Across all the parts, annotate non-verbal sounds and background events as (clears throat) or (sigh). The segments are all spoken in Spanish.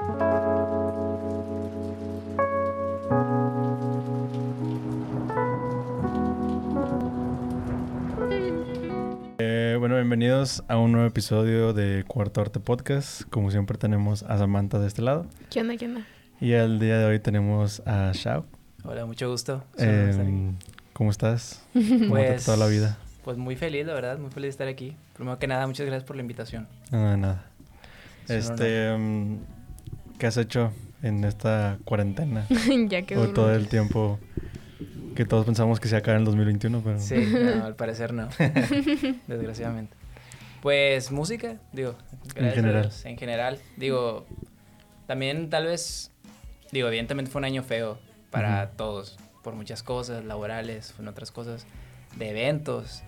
Eh, bueno, bienvenidos a un nuevo episodio de Cuarto Arte Podcast. Como siempre tenemos a Samantha de este lado. ¿Qué onda? ¿Qué onda? Y el día de hoy tenemos a Shao. Hola, mucho gusto. Eh, ¿Cómo estás? (laughs) ¿Cómo pues, toda la vida? Pues muy feliz, la verdad, muy feliz de estar aquí. Primero que nada, muchas gracias por la invitación. Nada, nada. Este, um, ¿qué has hecho en esta cuarentena? (laughs) ya que o todo el tiempo que todos pensamos que se acaba en el 2021, pero... Sí, (laughs) no, al parecer no. (laughs) Desgraciadamente. Pues música, digo. En general. En general. Digo, también tal vez, digo, evidentemente fue un año feo para todos, por muchas cosas, laborales, en otras cosas, de eventos.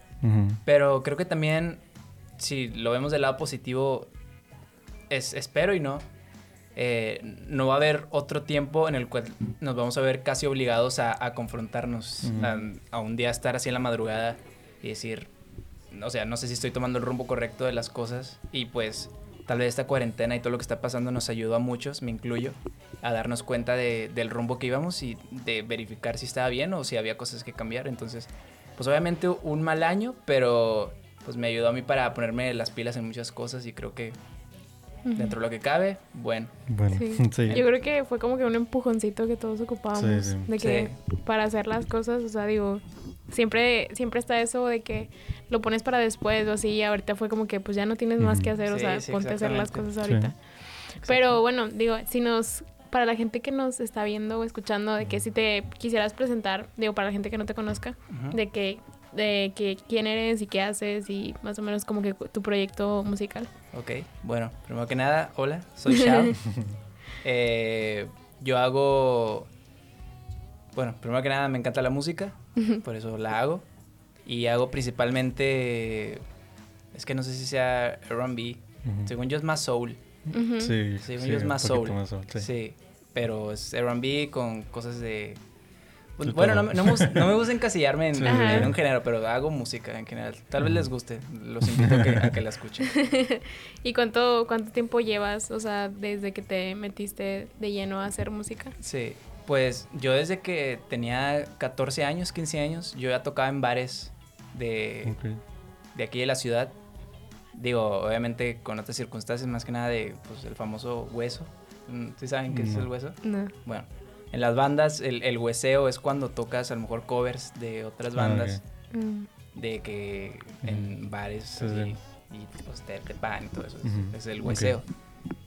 Pero creo que también, si lo vemos del lado positivo, es, espero y no, eh, no va a haber otro tiempo en el cual nos vamos a ver casi obligados a, confrontarnos, a, un día estar así en la madrugada y decir, o sea, no sé si estoy tomando el rumbo correcto de las cosas y pues tal vez esta cuarentena y todo lo que está pasando nos ayudó a muchos, me incluyo, a darnos cuenta del rumbo que íbamos y de verificar si estaba bien o si había cosas que cambiar. Entonces, pues obviamente un mal año, pero pues me ayudó a mí para ponerme las pilas en muchas cosas y creo que dentro de lo que cabe, bueno. Bueno, (laughs) sí. Yo creo que fue como que un empujoncito que todos ocupábamos de que para hacer las cosas, o sea, digo, siempre siempre está eso de que lo pones para después o así y ahorita fue como que pues ya no tienes más que hacer, o sea, ponte a hacer las cosas ahorita. Pero bueno, digo, si nos para la gente que nos está viendo o escuchando de que si te quisieras presentar, digo, para la gente que no te conozca, de que de que quién eres y qué haces y más o menos como que tu proyecto musical. Ok, bueno, primero que nada, hola, soy Shao. (laughs) Eh, yo hago, bueno, primero que nada me encanta la música, por eso la hago. Y hago principalmente, es que no sé si sea R&B, según yo es más soul. Sí, según yo es más soul. sí. pero es R&B con cosas de pues, bueno, no, no, me gusta encasillarme en, un género, pero hago música en general. Tal vez les guste. Los invito a que, la escuchen. (laughs) ¿Y cuánto, cuánto tiempo llevas, o sea, desde que te metiste de lleno a hacer música? Sí, pues yo desde que tenía 14 años, 15 años, yo ya tocaba en bares de, de aquí de la ciudad. Digo, obviamente con otras circunstancias, más que nada de, pues, el famoso hueso. ¿Ustedes saben qué es el hueso? No. Bueno, en las bandas el, el hueseo es cuando tocas a lo mejor covers de otras ah, bandas. Mm. De que en bares y pues, te, te y todo eso. Es el hueseo.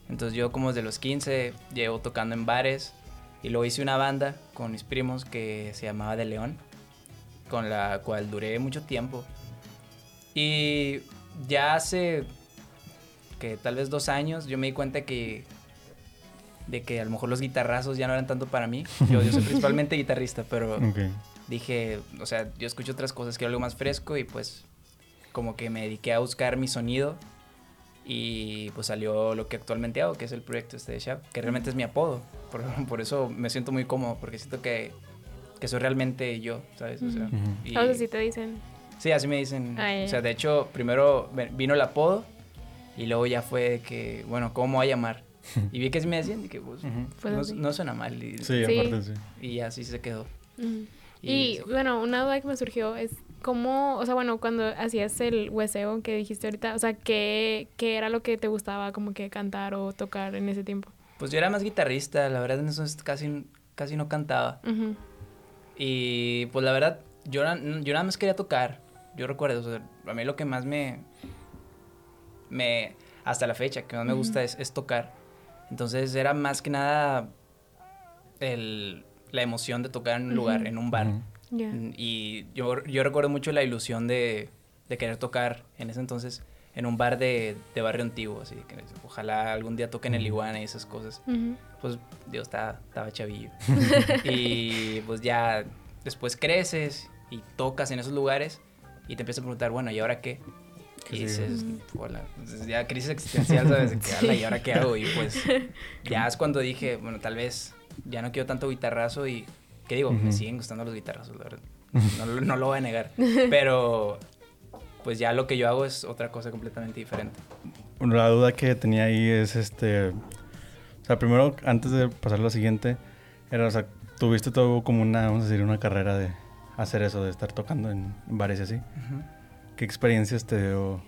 Entonces yo como desde los 15 llevo tocando en bares y luego hice una banda con mis primos que se llamaba De León, con la cual duré mucho tiempo. Y ya hace que tal vez dos años yo me di cuenta que de que a lo mejor los guitarrazos ya no eran tanto para mí. Yo, yo soy (laughs) principalmente guitarrista, pero dije, o sea, yo escucho otras cosas, quiero algo más fresco y pues como que me dediqué a buscar mi sonido y pues salió lo que actualmente hago, que es el proyecto este de Shab, que realmente es mi apodo. Por, (laughs) por, eso me siento muy cómodo, porque siento que, que soy realmente yo, ¿sabes? O sea, y, así te dicen. Sí, así me dicen. Ah, o sea, de hecho, primero vino el apodo y luego ya fue que, bueno, ¿cómo voy a llamar? Y vi que sí me decían, y que pues, no, suena mal. Y, sí, aparte sí. Y así se quedó. Y, bueno, una duda que me surgió es cómo, o sea, bueno, cuando hacías el hueseo que dijiste ahorita, o sea, ¿qué, ¿qué era lo que te gustaba como que cantar o tocar en ese tiempo? Pues yo era más guitarrista, la verdad, en eso casi, casi no cantaba. Y pues la verdad, yo, yo nada más quería tocar. Yo recuerdo, o sea, a mí lo que más me, me hasta la fecha, que más me gusta es, es tocar. Entonces era más que nada el, la emoción de tocar en un lugar, en un bar. Y yo, yo recuerdo mucho la ilusión de, de, querer tocar en ese entonces en un bar de, de barrio antiguo, así que ojalá algún día toquen el iguana y esas cosas. Pues Dios estaba, estaba chavillo. (laughs) y pues ya después creces y tocas en esos lugares y te empiezas a preguntar, bueno, ¿y ahora qué? Y dices, hola, ya crisis existencial, ¿sabes? ¿Y ahora qué hago? Y pues (laughs) ya es cuando dije, bueno, tal vez ya no quiero tanto guitarrazo y, ¿qué digo? Me siguen gustando los guitarrazos, la verdad. No, no, lo voy a negar. Pero pues ya lo que yo hago es otra cosa completamente diferente. La duda que tenía ahí es este O sea, primero, antes de pasar a lo siguiente, era, o sea, tuviste todo como una, vamos a decir, una carrera de hacer eso, de estar tocando en bares y así. ¿Qué experiencias te dio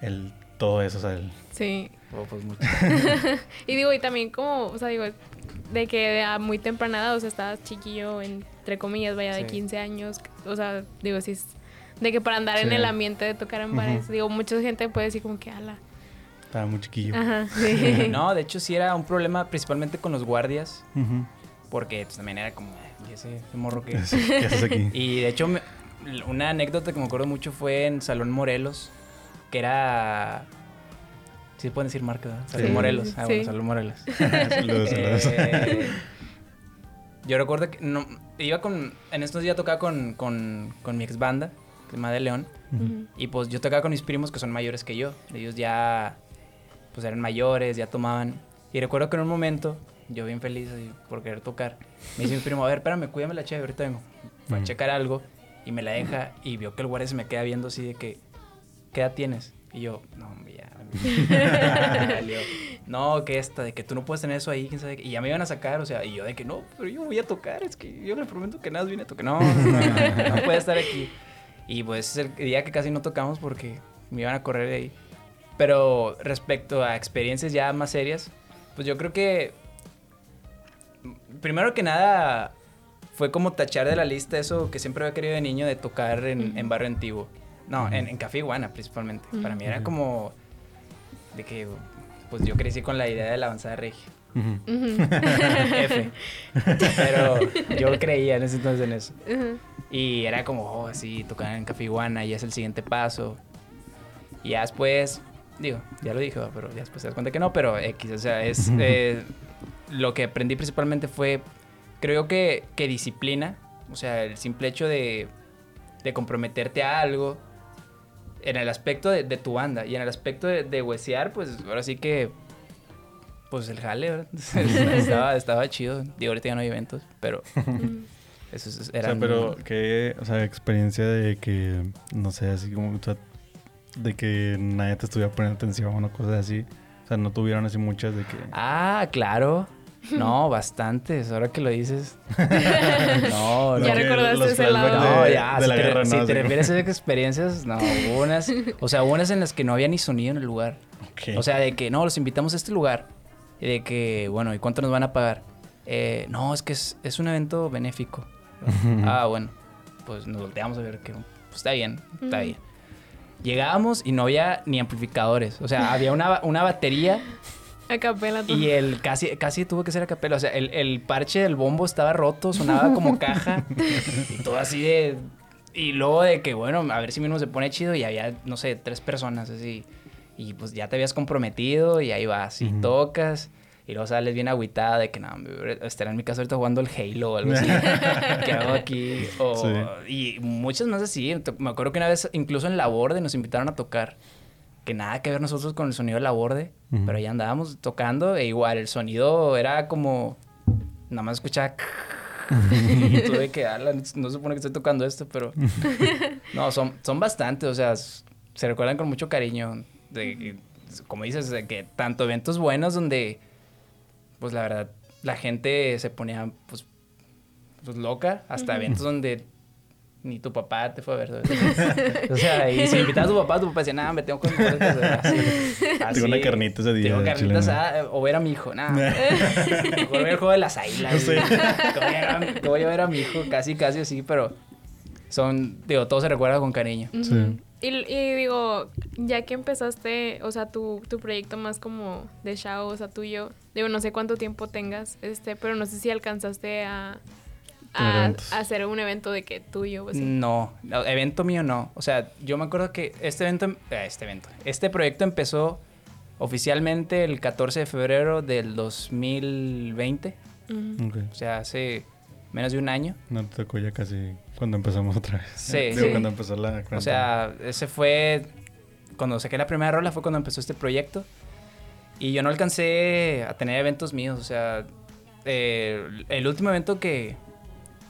el todo eso? O sea, el... Sí. Oh, pues mucho. (laughs) y digo, y también como, o sea, digo, de que a muy temprana edad, o sea, estabas chiquillo, entre comillas, vaya de 15 años, o sea, digo, sí, de que para andar en el ambiente de tocar en bares, digo, mucha gente puede decir como que, ala. Estaba muy chiquillo. Ajá, (laughs) sí. no, de hecho sí era un problema principalmente con los guardias, porque pues, también era como, ¿y ese, morro que... (laughs) ¿Qué haces aquí? y de hecho, una anécdota que me acuerdo mucho fue en Salón Morelos, que era Sí, pueden decir marca, ¿verdad? Salud Morelos. Ah, bueno, Salud Morelos. (laughs) saludos, eh, yo recuerdo que no, iba con. En estos días tocaba con, con, con mi ex banda, Clima de León. Y pues yo tocaba con mis primos que son mayores que yo. Ellos ya. Pues eran mayores, ya tomaban. Y recuerdo que en un momento, yo bien feliz por querer tocar, me dice mi primo, a ver, espérame, cuídame la chévere, ahorita vengo. Para checar algo. Y me la deja y vio que el guardia se me queda viendo así de que. ¿Qué edad tienes? Y yo, no, ya (laughs) (laughs) no, que esta, de que tú no puedes tener eso ahí, quién sabe. Y ya me iban a sacar, o sea, y yo de que no, pero yo voy a tocar, es que yo le prometo que nada viene a tocar. No, no, no, no, puede estar aquí. Y pues es el día que casi no tocamos porque me iban a correr de ahí. Pero respecto a experiencias ya más serias, pues yo creo que primero que nada fue como tachar de la lista eso que siempre había querido de niño de tocar en, en barrio antiguo. No, en, en, Café Iguana principalmente. Para mí era como de que pues yo crecí con la idea de la avanzada regia. (laughs) F. Pero yo creía en ese entonces en eso. Y era como, oh, así, tocar en Café Iguana y es el siguiente paso. Y ya después, digo, ya lo dije, pero ya después te das cuenta que no, pero X, o sea, es... Eh, lo que aprendí principalmente fue, creo que, que disciplina, o sea, el simple hecho de, de comprometerte a algo, en el aspecto de, tu banda y en el aspecto de, de huesear, pues ahora sí que. Pues el jale, ¿verdad? (laughs) estaba, estaba chido. Y ahorita ya no hay eventos, pero. (laughs) eso era. O sea, pero qué. O sea, experiencia de que. No sé, así como. O sea, de que nadie te estuviera poniendo atención o cosas así. O sea, no tuvieron así muchas de que. Ah, claro. No, bastantes, ahora que lo dices. (laughs) no, no. Ya recordaste ese lado. No, ya, si, te, si te refieres a esas experiencias, no, (laughs) hubo unas, o sea, hubo unas en las que no había ni sonido en el lugar. O sea, de que, no, los invitamos a este lugar. Y de que, bueno, ¿y cuánto nos van a pagar? Eh, no, es que es, es un evento benéfico. ah, bueno, pues nos volteamos a ver que, pues está bien, está bien. Llegábamos y no había ni amplificadores. O sea, había una, una batería a capela todo. Y el casi, casi tuvo que ser a capela. O sea, el, el parche del bombo estaba roto, sonaba como (laughs) caja. y todo así de. Y luego de que, bueno, a ver si mismo se pone chido. Y había, no sé, tres personas así. Y pues ya te habías comprometido y ahí vas. Y tocas. Y luego sales bien agüitada de que, no, estaré en mi casa ahorita jugando el Halo o algo así. (laughs) ¿Qué hago aquí? Y muchas más así. Me acuerdo que una vez, incluso en la borde, nos invitaron a tocar que nada que ver nosotros con el sonido de la borde, pero ya andábamos tocando e igual el sonido era como nada más escuchaba (laughs) y tuve que darla, no se supone que estoy tocando esto, pero (laughs) no, son, son bastantes, o sea, se recuerdan con mucho cariño de como dices, de que tanto eventos buenos donde pues la verdad la gente se ponía pues, pues loca, hasta eventos donde ni tu papá te fue a ver. (laughs) o sea, y si invitabas a tu papá, tu papá decía, nada, me tengo que así, Tengo una carnita ese día. Tengo carnitas ah, o ver a mi hijo, nada. (laughs) Mejor ver el juego de las águilas. Sí. Te (laughs) voy a ver a mi hijo, casi, casi así, pero son, digo, todo se recuerda con cariño. Sí. Y, y, digo, ya que empezaste, o sea, tu, tu proyecto más como de show, o sea, tuyo, digo, no sé cuánto tiempo tengas, este, pero no sé si alcanzaste a a, hacer un evento de que tuyo. No, evento mío no. O sea, yo me acuerdo que este evento, eh, este evento, este proyecto empezó oficialmente el 14 de febrero del 2020. O sea, hace menos de un año. No te tocó ya casi cuando empezamos otra vez. Sí. cuando empezó la O sea, ese fue... Cuando saqué la primera rola fue cuando empezó este proyecto. Y yo no alcancé a tener eventos míos. O sea, eh, el último evento que,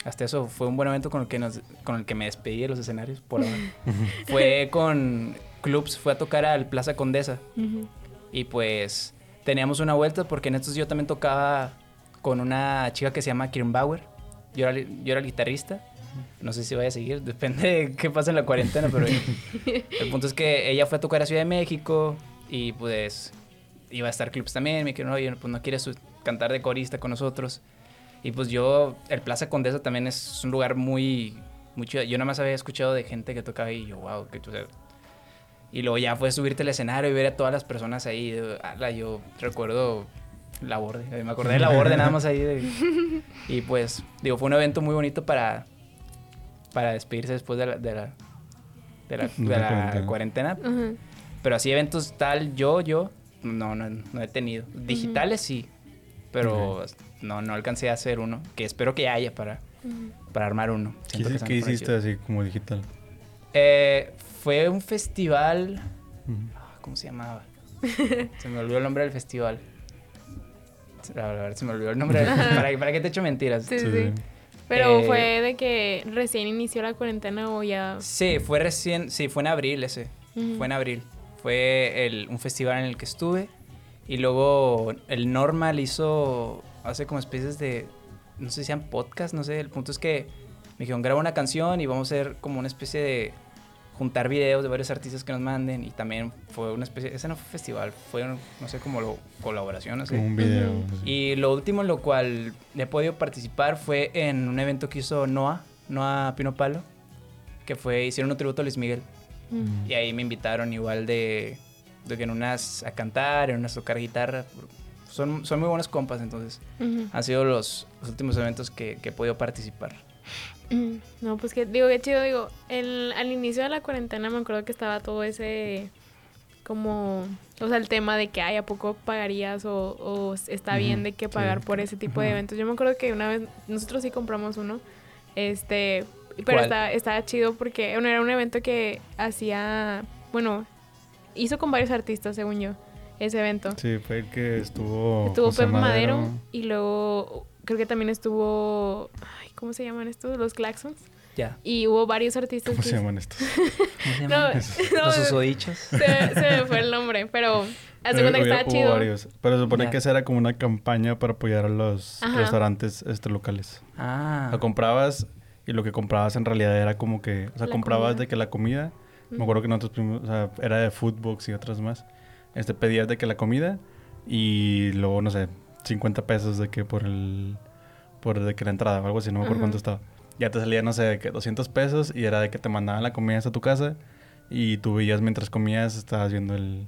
hasta eso fue un buen evento con el que, nos, con el que me despedí de los escenarios por ahora. (laughs) (laughs) fue con clubs, fue a tocar al Plaza Condesa. Y pues teníamos una vuelta porque en estos yo también tocaba con una chica que se llama Kirin Bauer. Yo era, yo era el guitarrista. No sé si vaya a seguir, (laughs) depende de qué pasa en la cuarentena, pero el punto es que ella fue a tocar a Ciudad de México y pues iba a estar clips también. Me dijeron, oye, pues no quieres cantar de corista con nosotros. Y pues yo, el Plaza Condesa también es un lugar muy, muy chido. Yo nada más había escuchado de gente que tocaba y yo, wow, qué chulo. Y luego ya fue subirte al escenario y ver a todas las personas ahí. yo recuerdo la borde, me acordé de la borde nada más ahí. (laughs) y pues, digo, fue un evento muy bonito para, para despedirse después de la, de la, de la, cuarentena. Pero así eventos tal, yo, yo, no, no, no he tenido. Digitales sí, pero no, no alcancé a hacer uno, que espero que haya para, para armar uno. ¿Qué, hiciste así como digital? Eh, fue un festival, ah, ¿cómo se llamaba? se me olvidó el nombre del festival. A ver, se me olvidó el nombre. ¿Para, ¿Para qué te echo mentiras? Sí, sí. Pero eh, fue de que recién inició la cuarentena o ya. Sí, fue recién, sí, fue en abril ese. Fue en abril. Fue el, un festival en el que estuve. Y luego el Normal hizo, hace como especies de, no sé si sean podcast, no sé. El punto es que me dijeron, graba una canción y vamos a hacer como una especie de juntar videos de varios artistas que nos manden y también fue una especie, ese no fue festival, fue, no sé, como lo, colaboración, Como un video. Y lo último en lo cual he podido participar fue en un evento que hizo Noah, Noah Pino Palo, que fue, hicieron un tributo a Luis Miguel. Y ahí me invitaron igual de, de que en unas a cantar, en unas a tocar guitarra. Son, son muy buenos compas, entonces han sido los, los últimos eventos que, que he podido participar. No, pues que digo, qué chido, digo, el, al inicio de la cuarentena me acuerdo que estaba todo ese como, o sea, el tema de que, ay, ¿a poco pagarías o, está bien de que pagar por ese tipo de eventos? Yo me acuerdo que una vez, nosotros sí compramos uno, este, pero estaba, estaba chido porque era un evento que hacía, bueno, hizo con varios artistas, según yo, ese evento. Sí, fue el que estuvo... Estuvo Pepe Madero y luego creo que también estuvo ¿cómo se llaman estos? Los claxons. Ya. Y hubo varios artistas. ¿Cómo se llaman estos? (laughs) ¿Cómo se llaman? No, Los usodichos. Se, se, me fue el nombre, pero hace cuenta que estaba chido. Varios. Pero se supone que esa era como una campaña para apoyar a los restaurantes este, locales. Ah. Lo comprabas y lo que comprabas en realidad era como que, o sea, comprabas de que la comida, me acuerdo que nosotros primos, o sea, era de Foodbox y otras más. Este pedías de que la comida y luego no sé, 50 pesos de que por el por de que la entrada o algo así, no me acuerdo cuánto estaba. Ya te salía, no sé, de que 200 pesos y era de que te mandaban la comida hasta tu casa y tú veías mientras comías, estabas viendo el...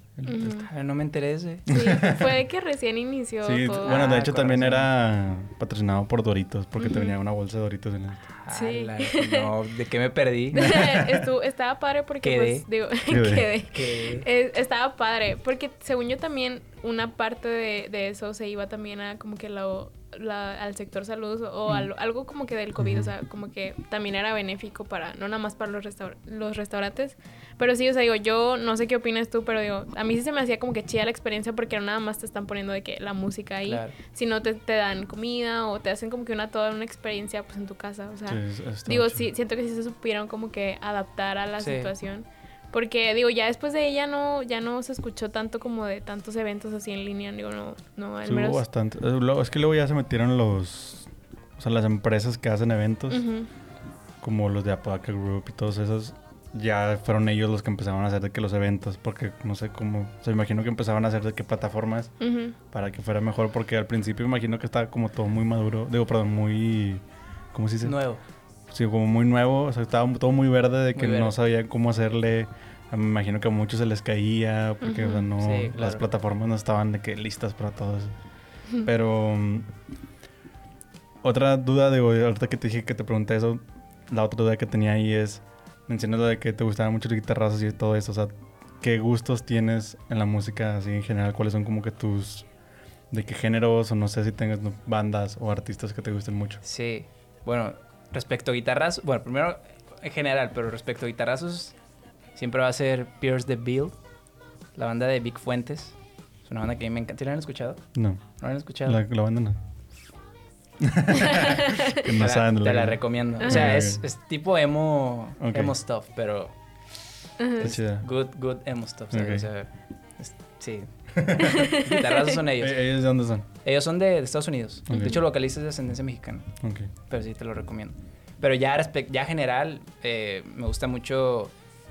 No me interese. Sí, (laughs) fue que recién inició sí, bueno, de ah, hecho también era patrocinado por Doritos, porque te venía una bolsa de Doritos en el... Sí. no, ¿de qué me perdí? (laughs) estaba padre porque, pues, digo, (laughs) quedé. quedé. estaba padre, porque según yo también una parte de, de eso se iba también a como que lo al sector salud o algo como que del COVID, o sea, como que también era benéfico para, no nada más para los, los restaurantes, pero sí, o sea, digo, yo no sé qué opinas tú, pero digo, a mí sí se me hacía como que chida la experiencia porque no nada más te están poniendo de que la música ahí, sino te, te, dan comida o te hacen como que una toda una experiencia pues en tu casa, o sea, digo, sí, siento que sí se supieron como que adaptar a la situación. Porque digo, ya después de ella no, ya no se escuchó tanto como de tantos eventos así en línea, digo, no, no, al menos... Hubo bastante. Es que luego ya se metieron los, o sea, las empresas que hacen eventos, como los de Apodaca Group y todos esos, ya fueron ellos los que empezaron a hacer de que los eventos, porque no sé cómo, o sea, imagino que empezaban a hacer de qué plataformas para que fuera mejor, porque al principio imagino que estaba como todo muy maduro, digo, perdón, muy, ¿cómo se dice? Nuevo. Sí, como muy nuevo, o sea, estaba todo muy verde de que no sabían cómo hacerle. Me imagino que a muchos se les caía porque no, las plataformas no estaban de que listas para todo eso. Pero mm, otra duda de ahorita que te dije que te pregunté eso, la otra duda que tenía ahí es mencionas lo de que te gustaban mucho las guitarras y todo eso, o sea, ¿qué gustos tienes en la música así en general? ¿Cuáles son como que tus de qué géneros o no sé si tengas bandas o artistas que te gusten mucho? Sí. Bueno, Respecto a guitarras, bueno, primero en general, pero respecto a guitarrazos, siempre va a ser Pierce the Bill, la banda de Big Fuentes. Es una banda que a mí me encanta. ¿La han escuchado? No. ¿No la han escuchado? La, la banda no. (laughs) que no te saben la, te la recomiendo. O sea, es, es, tipo emo, emo stuff, pero es good, good emo stuff. O sea, sí. (laughs) Guitarrazos son ellos. ¿E-, ¿Ellos de dónde son? Ellos son de, Estados Unidos. De hecho, localistas de ascendencia mexicana. Okay. Pero sí, te lo recomiendo. Pero ya, ya general, eh, me gusta mucho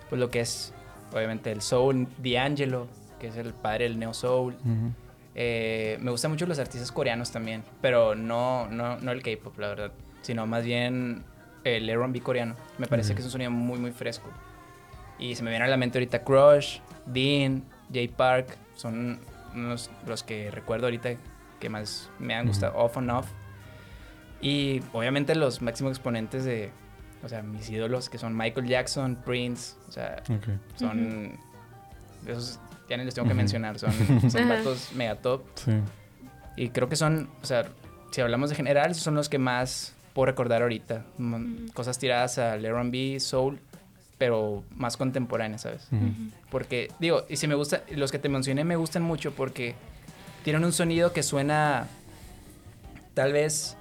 pues, lo que es, obviamente, el soul, D'Angelo, que es el padre del neo soul. Eh, me gustan mucho los artistas coreanos también, pero no, no, no el K-pop, la verdad, sino más bien el R&B coreano. Me parece que es un sonido muy, muy fresco. Y se me viene a la mente ahorita Crush, Dean, Jay Park, son unos los que recuerdo ahorita que más me han gustado, off and off. Y obviamente los máximos exponentes de, o sea, mis ídolos que son Michael Jackson, Prince, o sea, son, esos ya ni les tengo que mencionar, son, (laughs) son vatos mega top. Sí. Y creo que son, o sea, si hablamos de general, son los que más puedo recordar ahorita. Cosas tiradas al R&B, soul, pero más contemporáneas, ¿sabes? Porque, digo, y si me gusta, los que te mencioné me gustan mucho porque tienen un sonido que suena tal vez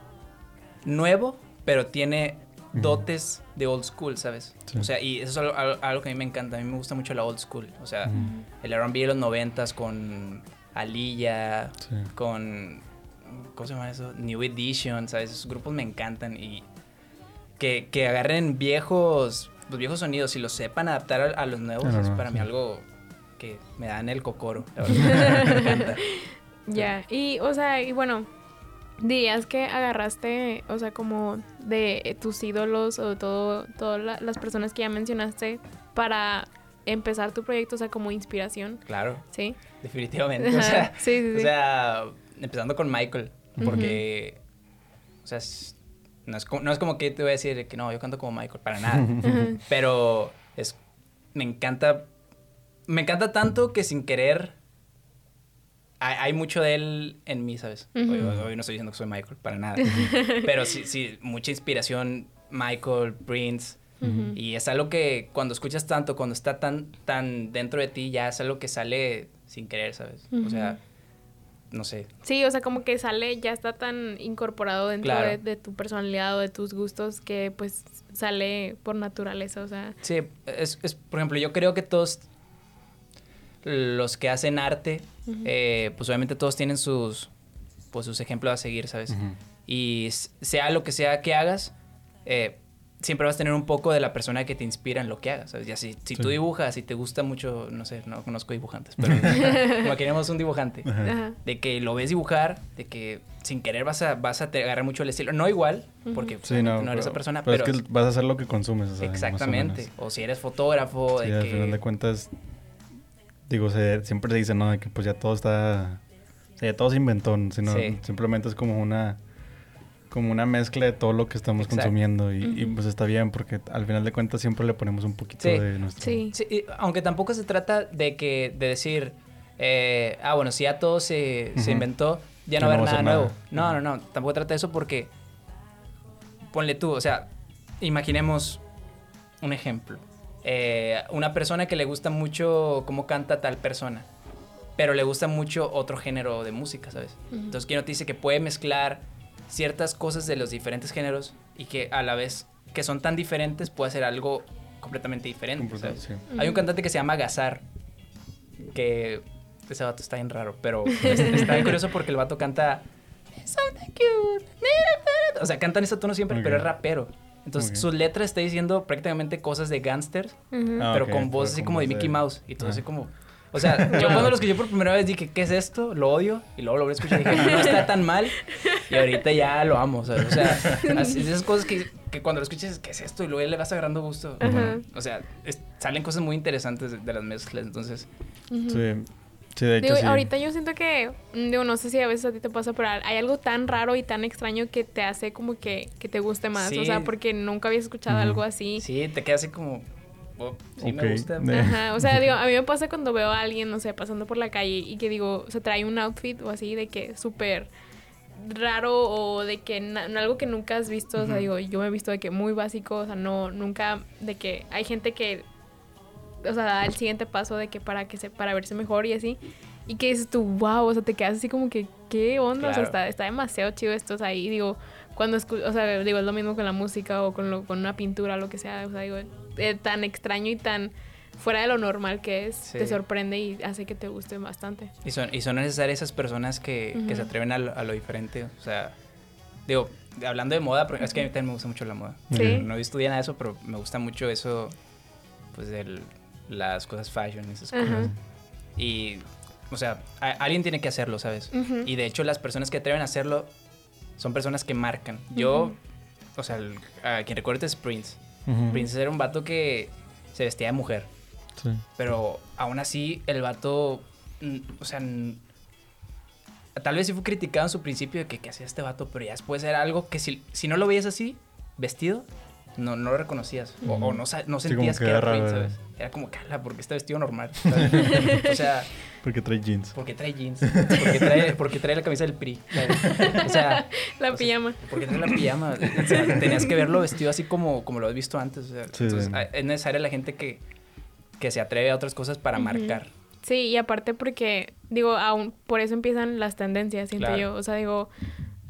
nuevo, pero tiene dotes de old school, ¿sabes? O sea, y eso es algo, que a mí me encanta. A mí me gusta mucho la old school. O sea, el R&B de los noventas con Aliyah, con... ¿Cómo se llama eso? New Edition, ¿sabes? Esos grupos me encantan y que, que agarren viejos los viejos sonidos y los sepan adaptar a, los nuevos es para mí algo que me da en el cocoro. (laughs) La verdad, me encanta. (laughs) Ya, y o sea, y bueno, dirías que agarraste, o sea, como de tus ídolos o todo, todas las personas que ya mencionaste para empezar tu proyecto, o sea, como inspiración. Claro. Sí. Definitivamente. O sea, sí, sí, o sea empezando con Michael, porque, o sea, no es, como, no es como que te voy a decir que no, yo canto como Michael, para nada. (laughs) Pero es, me encanta, me encanta tanto que sin querer hay, mucho de él en mí, ¿sabes? hoy, no estoy diciendo que soy Michael, para nada. (laughs) Pero sí, sí, mucha inspiración, Michael, Prince. Y es algo que cuando escuchas tanto, cuando está tan, tan dentro de ti, ya es algo que sale sin querer, ¿sabes? O sea, no sé. Sí, o sea, como que sale, ya está tan incorporado dentro de, tu personalidad o de tus gustos que pues sale por naturaleza, o sea. Sí, es, es por ejemplo, yo creo que todos los que hacen arte, eh, pues obviamente todos tienen sus, pues sus ejemplos a seguir, ¿sabes? Y sea lo que sea que hagas, eh, siempre vas a tener un poco de la persona que te inspira en lo que hagas. ¿sabes? Ya si, si tú dibujas y te gusta mucho, no sé, no conozco dibujantes, (laughs) pero como queremos un dibujante, de que lo ves dibujar, de que sin querer vas a, vas a agarrar mucho el estilo. No igual, porque no, eres esa persona, pero, es que vas a hacer lo que consumes. exactamente. O, si eres fotógrafo. Sí, al final de cuentas, digo, siempre se dice, ¿no? De que pues ya todo está... O sea, ya todo se inventó, sino simplemente es como una como una mezcla de todo lo que estamos consumiendo y, pues está bien porque al final de cuentas siempre le ponemos un poquito de nuestro... Sí. sí. aunque tampoco se trata de que de decir, eh, ah, bueno, si ya todo se, se inventó, ya no va a haber nada nuevo. No, no, no, tampoco trata de eso porque, ponle tú, o sea, imaginemos un ejemplo. Eh, una persona que le gusta mucho cómo canta tal persona, pero le gusta mucho otro género de música, ¿sabes? Entonces, ¿quién no te dice que puede mezclar ciertas cosas de los diferentes géneros y que a la vez que son tan diferentes puede ser algo completamente diferente. Hay un cantante que se llama Gazar, que ese vato está bien raro, pero está bien curioso porque el vato canta... O sea, canta en ese tono siempre, pero es rapero. Entonces, su letra está diciendo prácticamente cosas de gangsters, ah, pero con voz así como de Mickey Mouse. Y todo así como... O sea, (laughs) yo cuando lo escuché por primera vez dije, ¿qué es esto? Lo odio. Y luego lo volví a escuchar y dije, no está tan mal. Y ahorita ya lo amo. O sea, o sea esas cosas que, que, cuando lo escuches, ¿qué es esto? Y luego le vas agarrando gusto. o sea, salen cosas muy interesantes de, las mezclas. Entonces, sí. Sí, de hecho, sí. Ahorita yo siento que, digo, no sé si a veces a ti te pasa, pero hay algo tan raro y tan extraño que te hace como que, que te guste más. O sea, porque nunca habías escuchado algo así. Sí, te queda así como, sí me gusta. Ajá, o sea, digo, a mí me pasa cuando veo a alguien, no sé, pasando por la calle y que digo, se trae un outfit o así de que súper raro o de que algo que nunca has visto, o sea, digo, yo me he visto de que muy básico, o sea, no, nunca, de que hay gente que, o sea, da el siguiente paso de que para que se, para verse mejor y así, y que dices tú, wow, o sea, te quedas así como que, ¿qué onda? O sea, está, está demasiado chido esto, o sea, y digo, cuando, o sea, digo, es lo mismo con la música o con, lo, con una pintura, lo que sea, o sea, digo, eh, tan extraño y tan fuera de lo normal que es, te sorprende y hace que te guste bastante. Y son, y son necesarias esas personas que, que se atreven a lo, diferente. O sea, digo, hablando de moda, es que a mí también me gusta mucho la moda. ¿Sí? No estudié nada de eso, pero me gusta mucho eso, pues, de las cosas fashion y esas cosas. Y, o sea, alguien tiene que hacerlo, ¿sabes? Y de hecho, las personas que atreven a hacerlo son personas que marcan. Yo, o sea, a quien recuerde es Prince. Prince era un vato que se vestía de mujer. Sí. Pero aún así, el vato, o sea, tal vez sí fue criticado en su principio de que, que hacía este vato, pero ya después era algo que si, si no lo veías así, vestido, no, no lo reconocías. O, no, no sentías que, era Prince, ¿sabes? Era como, cala, porque está vestido normal. (laughs) o sea... Porque trae jeans. Porque trae jeans. Porque trae, porque trae la camisa del PRI. O sea... (laughs) La pijama. porque trae la pijama. O sea, tenías que verlo vestido así como, como lo has visto antes. O sea, entonces, es necesaria la gente que, que se atreve a otras cosas para marcar. Sí, y aparte porque, digo, aún por eso empiezan las tendencias, siento yo. O sea, digo,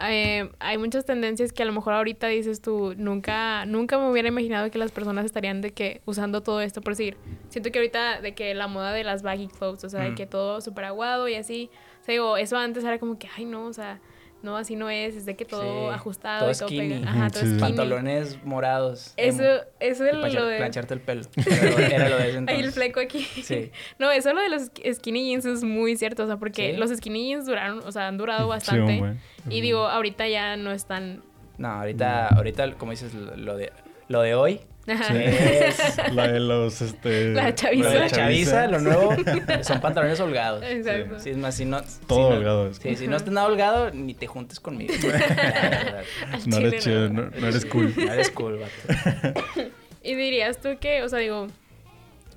eh, hay muchas tendencias que a lo mejor ahorita dices tú, nunca, nunca me hubiera imaginado que las personas estarían de que usando todo esto, por decir, siento que ahorita de que la moda de las baggy clothes, o sea, de que todo súper aguado y así, o sea, digo, eso antes era como que, ay no, o sea, no, así no es, es de que todo ajustado todo y todo skinny. Ajá, todo skinny. Pantalones morados. Eso, eso es lo de... Plancharte el pelo. Era, lo de ese (laughs) entonces. Ahí el fleco aquí. Sí. (laughs) No, eso lo de los skinny jeans es muy cierto, o sea, porque los skinny jeans duraron, o sea, han durado bastante. y digo, ahorita ya no están... No, ahorita, ahorita, como dices, lo de, lo de hoy (laughs) es la de los, este... La chaviza. la chaviza, lo nuevo, son pantalones holgados. (laughs) Exacto. Sí, es más, si no... Todo si holgado. sí, si no estás nada holgado, ni te juntes conmigo. (laughs) no, eres chido, no, eres cool. No eres cool, vato. y dirías tú que, o sea, digo,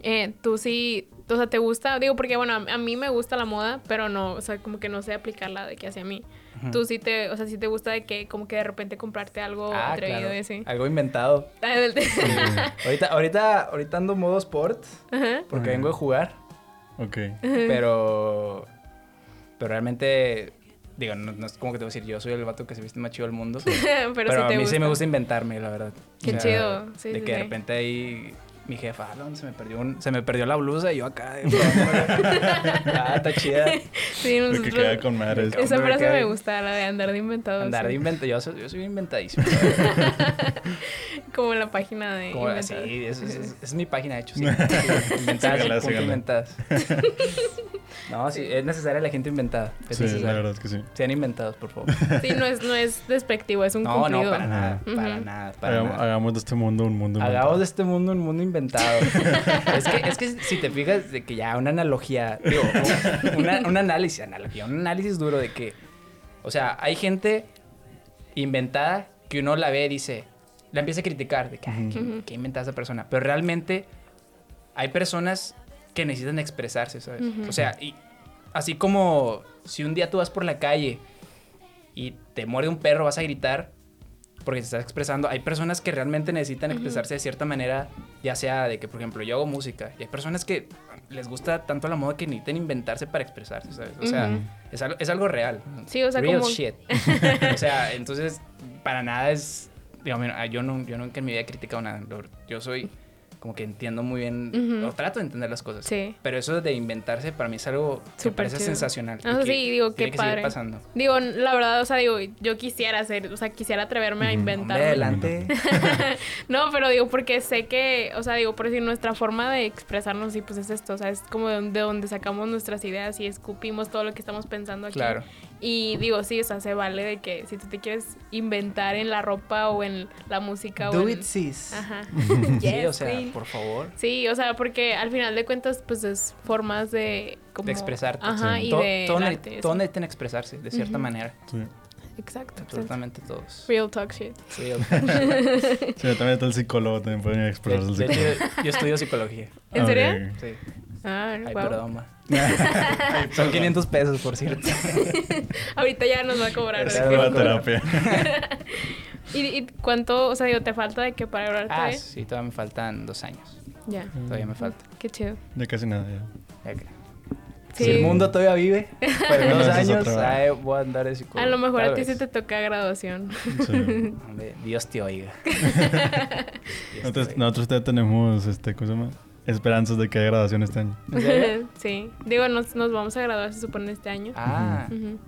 eh, tú sí, o sea, te gusta, digo, porque bueno, a, a, mí me gusta la moda, pero no, o sea, como que no sé aplicarla de que hacia mí. Tú sí te, o sea, sí te gusta de que como que de repente comprarte algo ah, atrevido y así. Algo inventado. (laughs) Ah, ahorita, ahorita, ahorita ando modo sport porque vengo a jugar. Ok. Pero, pero realmente digo, no, es como que te voy a decir, yo soy el vato que se viste más chido del mundo. (laughs) pero, a mí sí me gusta inventarme, la verdad. Qué chido. Sí, de que de repente ahí mi jefa, ah, se me perdió un, se me perdió la blusa y yo acá. ah, está chida. Sí, nosotros, que queda con madres. Esa frase me gusta, la de andar de inventado. Andar de inventado, yo soy, yo soy inventadísimo. (laughs) Como la página de Como, Sí, es, es, es, mi página, de hecho, sí. (laughs) inventadas, sí, inventadas. (laughs) No, sí, es necesaria la gente inventada. sí, la verdad es que sí. Sean inventados, por favor. Sí, no es, no es despectivo, es un no, cumplido. No, para nada, para nada, para hagamos, nada. Hagamos de este mundo un mundo inventado. Hagamos de este mundo un mundo inventado. (laughs) es, que, es que si te fijas de que ya una analogía, digo, una, un análisis, analogía, un análisis duro de que, o sea, hay gente inventada que uno la ve y dice, la empieza a criticar de que, uh ¿qué, inventa esa persona? Pero realmente hay personas que necesitan expresarse, ¿sabes? O sea, y así como si un día tú vas por la calle y te muerde un perro, vas a gritar porque te estás expresando. Hay personas que realmente necesitan expresarse de cierta manera, ya sea de que, por ejemplo, yo hago música y hay personas que les gusta tanto la moda que necesitan inventarse para expresarse, ¿sabes? O sea, es, algo, es algo real. Sí, o sea, Real como... shit. (laughs) o sea, entonces, para nada es... Yo, no, yo nunca en mi vida he criticado nada. Yo soy como que entiendo muy bien, o trato de entender las cosas. Sí. Pero eso de inventarse para mí es algo que parece sensacional. Ah, sí, digo, qué padre. pasando. Digo, la verdad, o sea, digo, yo quisiera hacer, o sea, quisiera atreverme a inventar. adelante. (laughs) no, pero digo, porque sé que, o sea, digo, por decir, nuestra forma de expresarnos, sí, pues es esto, o sea, es como de, donde sacamos nuestras ideas y escupimos todo lo que estamos pensando aquí. Claro. Y digo, sí, o sea, se vale de que si tú te quieres inventar en la ropa o en la música Do o it, sis. Ajá. (laughs) sí, o sea, por favor. Sí, o sea, porque al final de cuentas, pues es formas de... Como... De expresarte. Ajá, y de... Todo, necesitan expresarse, de cierta manera. Sí. Exacto. Absolutamente todos. Real talk shit. Real talk shit. sí, también está el psicólogo, también pueden expresarse. yo estudio psicología. ¿En serio? Sí. Ah, Ay, wow. (laughs) perdón, Son 500 pesos, por cierto. (laughs) Ahorita ya nos va a cobrar. Es la terapia. ¿Y, cuánto, o sea, digo, te falta de que para graduarte? Ah, sí, todavía me faltan dos años. Ya. Todavía me falta. Qué chido. Ya casi nada, ya. Si el mundo todavía vive, pues dos años, voy a andar de psicólogo. A lo mejor a ti sí te toca graduación. Dios te oiga. (laughs) nosotros, nosotros ya tenemos, este, ¿cómo se llama? Esperanzas de que haya graduación este año. (laughs) sí. Digo, nos, nos vamos a graduar, se supone, este año. Ah.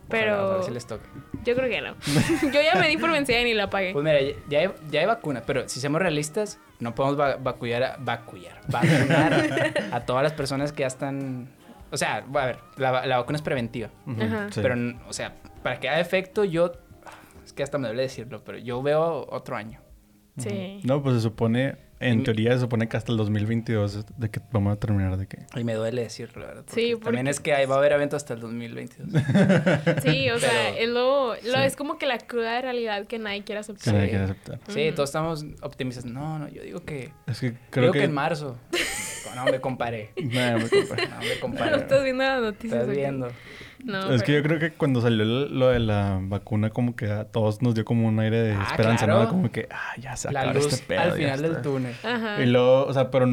Pero. a ver si les toca. Yo creo que no. (laughs) Yo ya me di por vencida y ni la pagué. Pues mira, ya hay, ya hay vacuna, pero si somos realistas, no podemos va vacunar, vacunar, (laughs) vacunar a todas las personas que ya están. O sea, a ver, la, la vacuna es preventiva. Ajá. Pero, o sea, para que haga efecto, yo. Es que hasta me duele decirlo, pero yo veo otro año. Sí. No, pues se supone en teoría se supone que hasta el 2022 de que vamos a terminar de que... Y me duele decirlo, la verdad. Sí, porque... También es que ahí va a haber evento hasta el 2022. (laughs) sí, o sea, es, lo, lo es como que la cruda realidad que nadie quiere aceptar. Que nadie quiere aceptar. Sí, todos estamos optimistas. No, no, yo digo que... Es que creo digo que... en marzo. (laughs) No, me comparé. No, me comparé. No, me comparé. No, estás viendo las noticias. Estás viendo. No, es que yo creo que cuando salió lo de la vacuna, como que a todos nos dio como un aire de ah, esperanza, ¿no? Como que, ah, ya se acaba este pedo. Al final del túnel. Ajá. Y luego, o sea, pero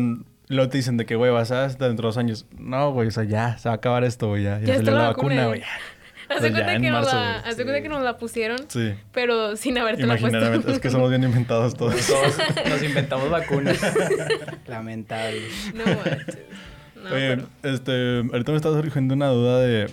luego te dicen de que, güey, vas a hasta dentro de dos años. No, güey, o sea, ya se va a acabar esto, güey, ya, ya, salió la, vacuna, güey. (laughs) Hace cuenta, que, nos la, hace cuenta que nos la pusieron, sí. pero sin haberte la puesto. Es que somos bien inventados todos. todos (laughs) nos inventamos vacunas. (laughs) Lamentable. No manches. No, Oye, este, ahorita me está surgiendo una duda de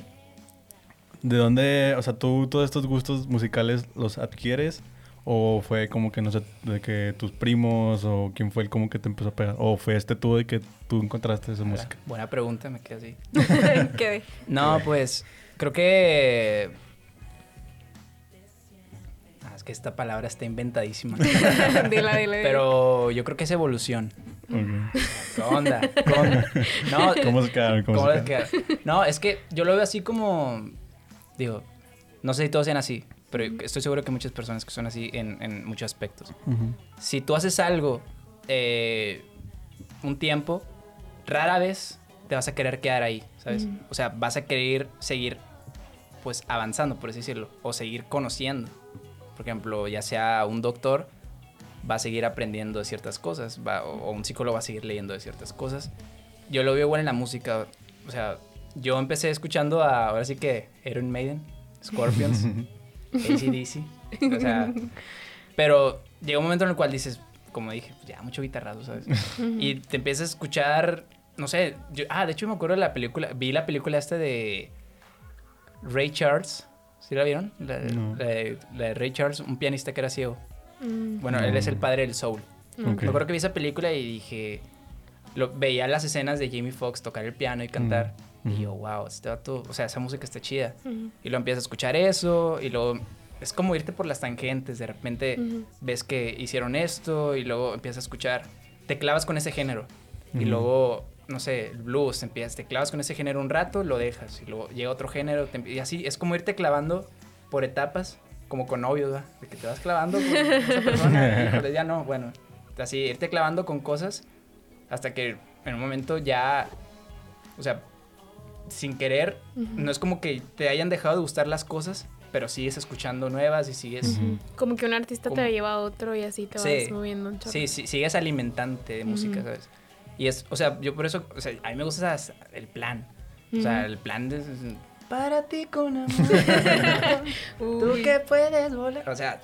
¿De dónde, o sea, tú todos estos gustos musicales los adquieres? ¿O fue como que, no sé, de que tus primos o quién fue el como que te empezó a pegar? ¿O fue este tú de que tú encontraste esa música? Buena pregunta, me quedé así. (laughs) ¿Qué? No, pues creo que... Ah, es que esta palabra está inventadísima. (laughs) dila, dila, Pero yo creo que es evolución. ¿Qué onda? (laughs) No, ¿Cómo se quedaron? ¿Cómo, se quedaron? No, es que yo lo veo así como Digo, no sé si todos sean así, pero estoy seguro que muchas personas que son así en, muchos aspectos. Si tú haces algo eh, un tiempo, rara vez te vas a querer quedar ahí, ¿sabes? O sea, vas a querer seguir, pues, avanzando, por así decirlo, o seguir conociendo. Por ejemplo, ya sea un doctor, va a seguir aprendiendo de ciertas cosas, o, un psicólogo va a seguir leyendo de ciertas cosas. Yo lo veo igual en la música, o sea, yo empecé escuchando a, ahora sí que, Iron Maiden, Scorpions, (laughs) ACDC. O sea, pero llega un momento en el cual dices, como dije, ya mucho guitarrazo, ¿sabes? y te empiezas a escuchar, no sé, yo, ah, de hecho me acuerdo de la película, vi la película esta de Ray Charles, ¿sí la vieron? La, de, Ray Charles, un pianista que era ciego. Mm. Bueno, él es el padre del soul. Me acuerdo que vi esa película y dije, lo, veía las escenas de Jamie Foxx tocar el piano y cantar. Y yo, wow, este o sea, esa música está chida. Y lo empiezas a escuchar eso, y luego es como irte por las tangentes. De repente ves que hicieron esto, y luego empiezas a escuchar. Te clavas con ese género. Y luego, no sé, el blues, empiezas, te clavas con ese género un rato, lo dejas. Y luego llega otro género, y así es como irte clavando por etapas, como con novios, ¿verdad? De que te vas clavando con esa persona, (laughs) y ya no, bueno. Así, irte clavando con cosas hasta que en un momento ya, o sea, sin querer, no es como que te hayan dejado de gustar las cosas, pero sigues escuchando nuevas y sigues... Como que un artista te lleva a otro y así te vas moviendo un chorro. Sí, sí, sigues alimentante de música, ¿sabes? Y es, o sea, yo por eso, o sea, a mí me gusta el plan. O sea, el plan de... Para ti con amor. (laughs) Tú que puedes volar. O sea,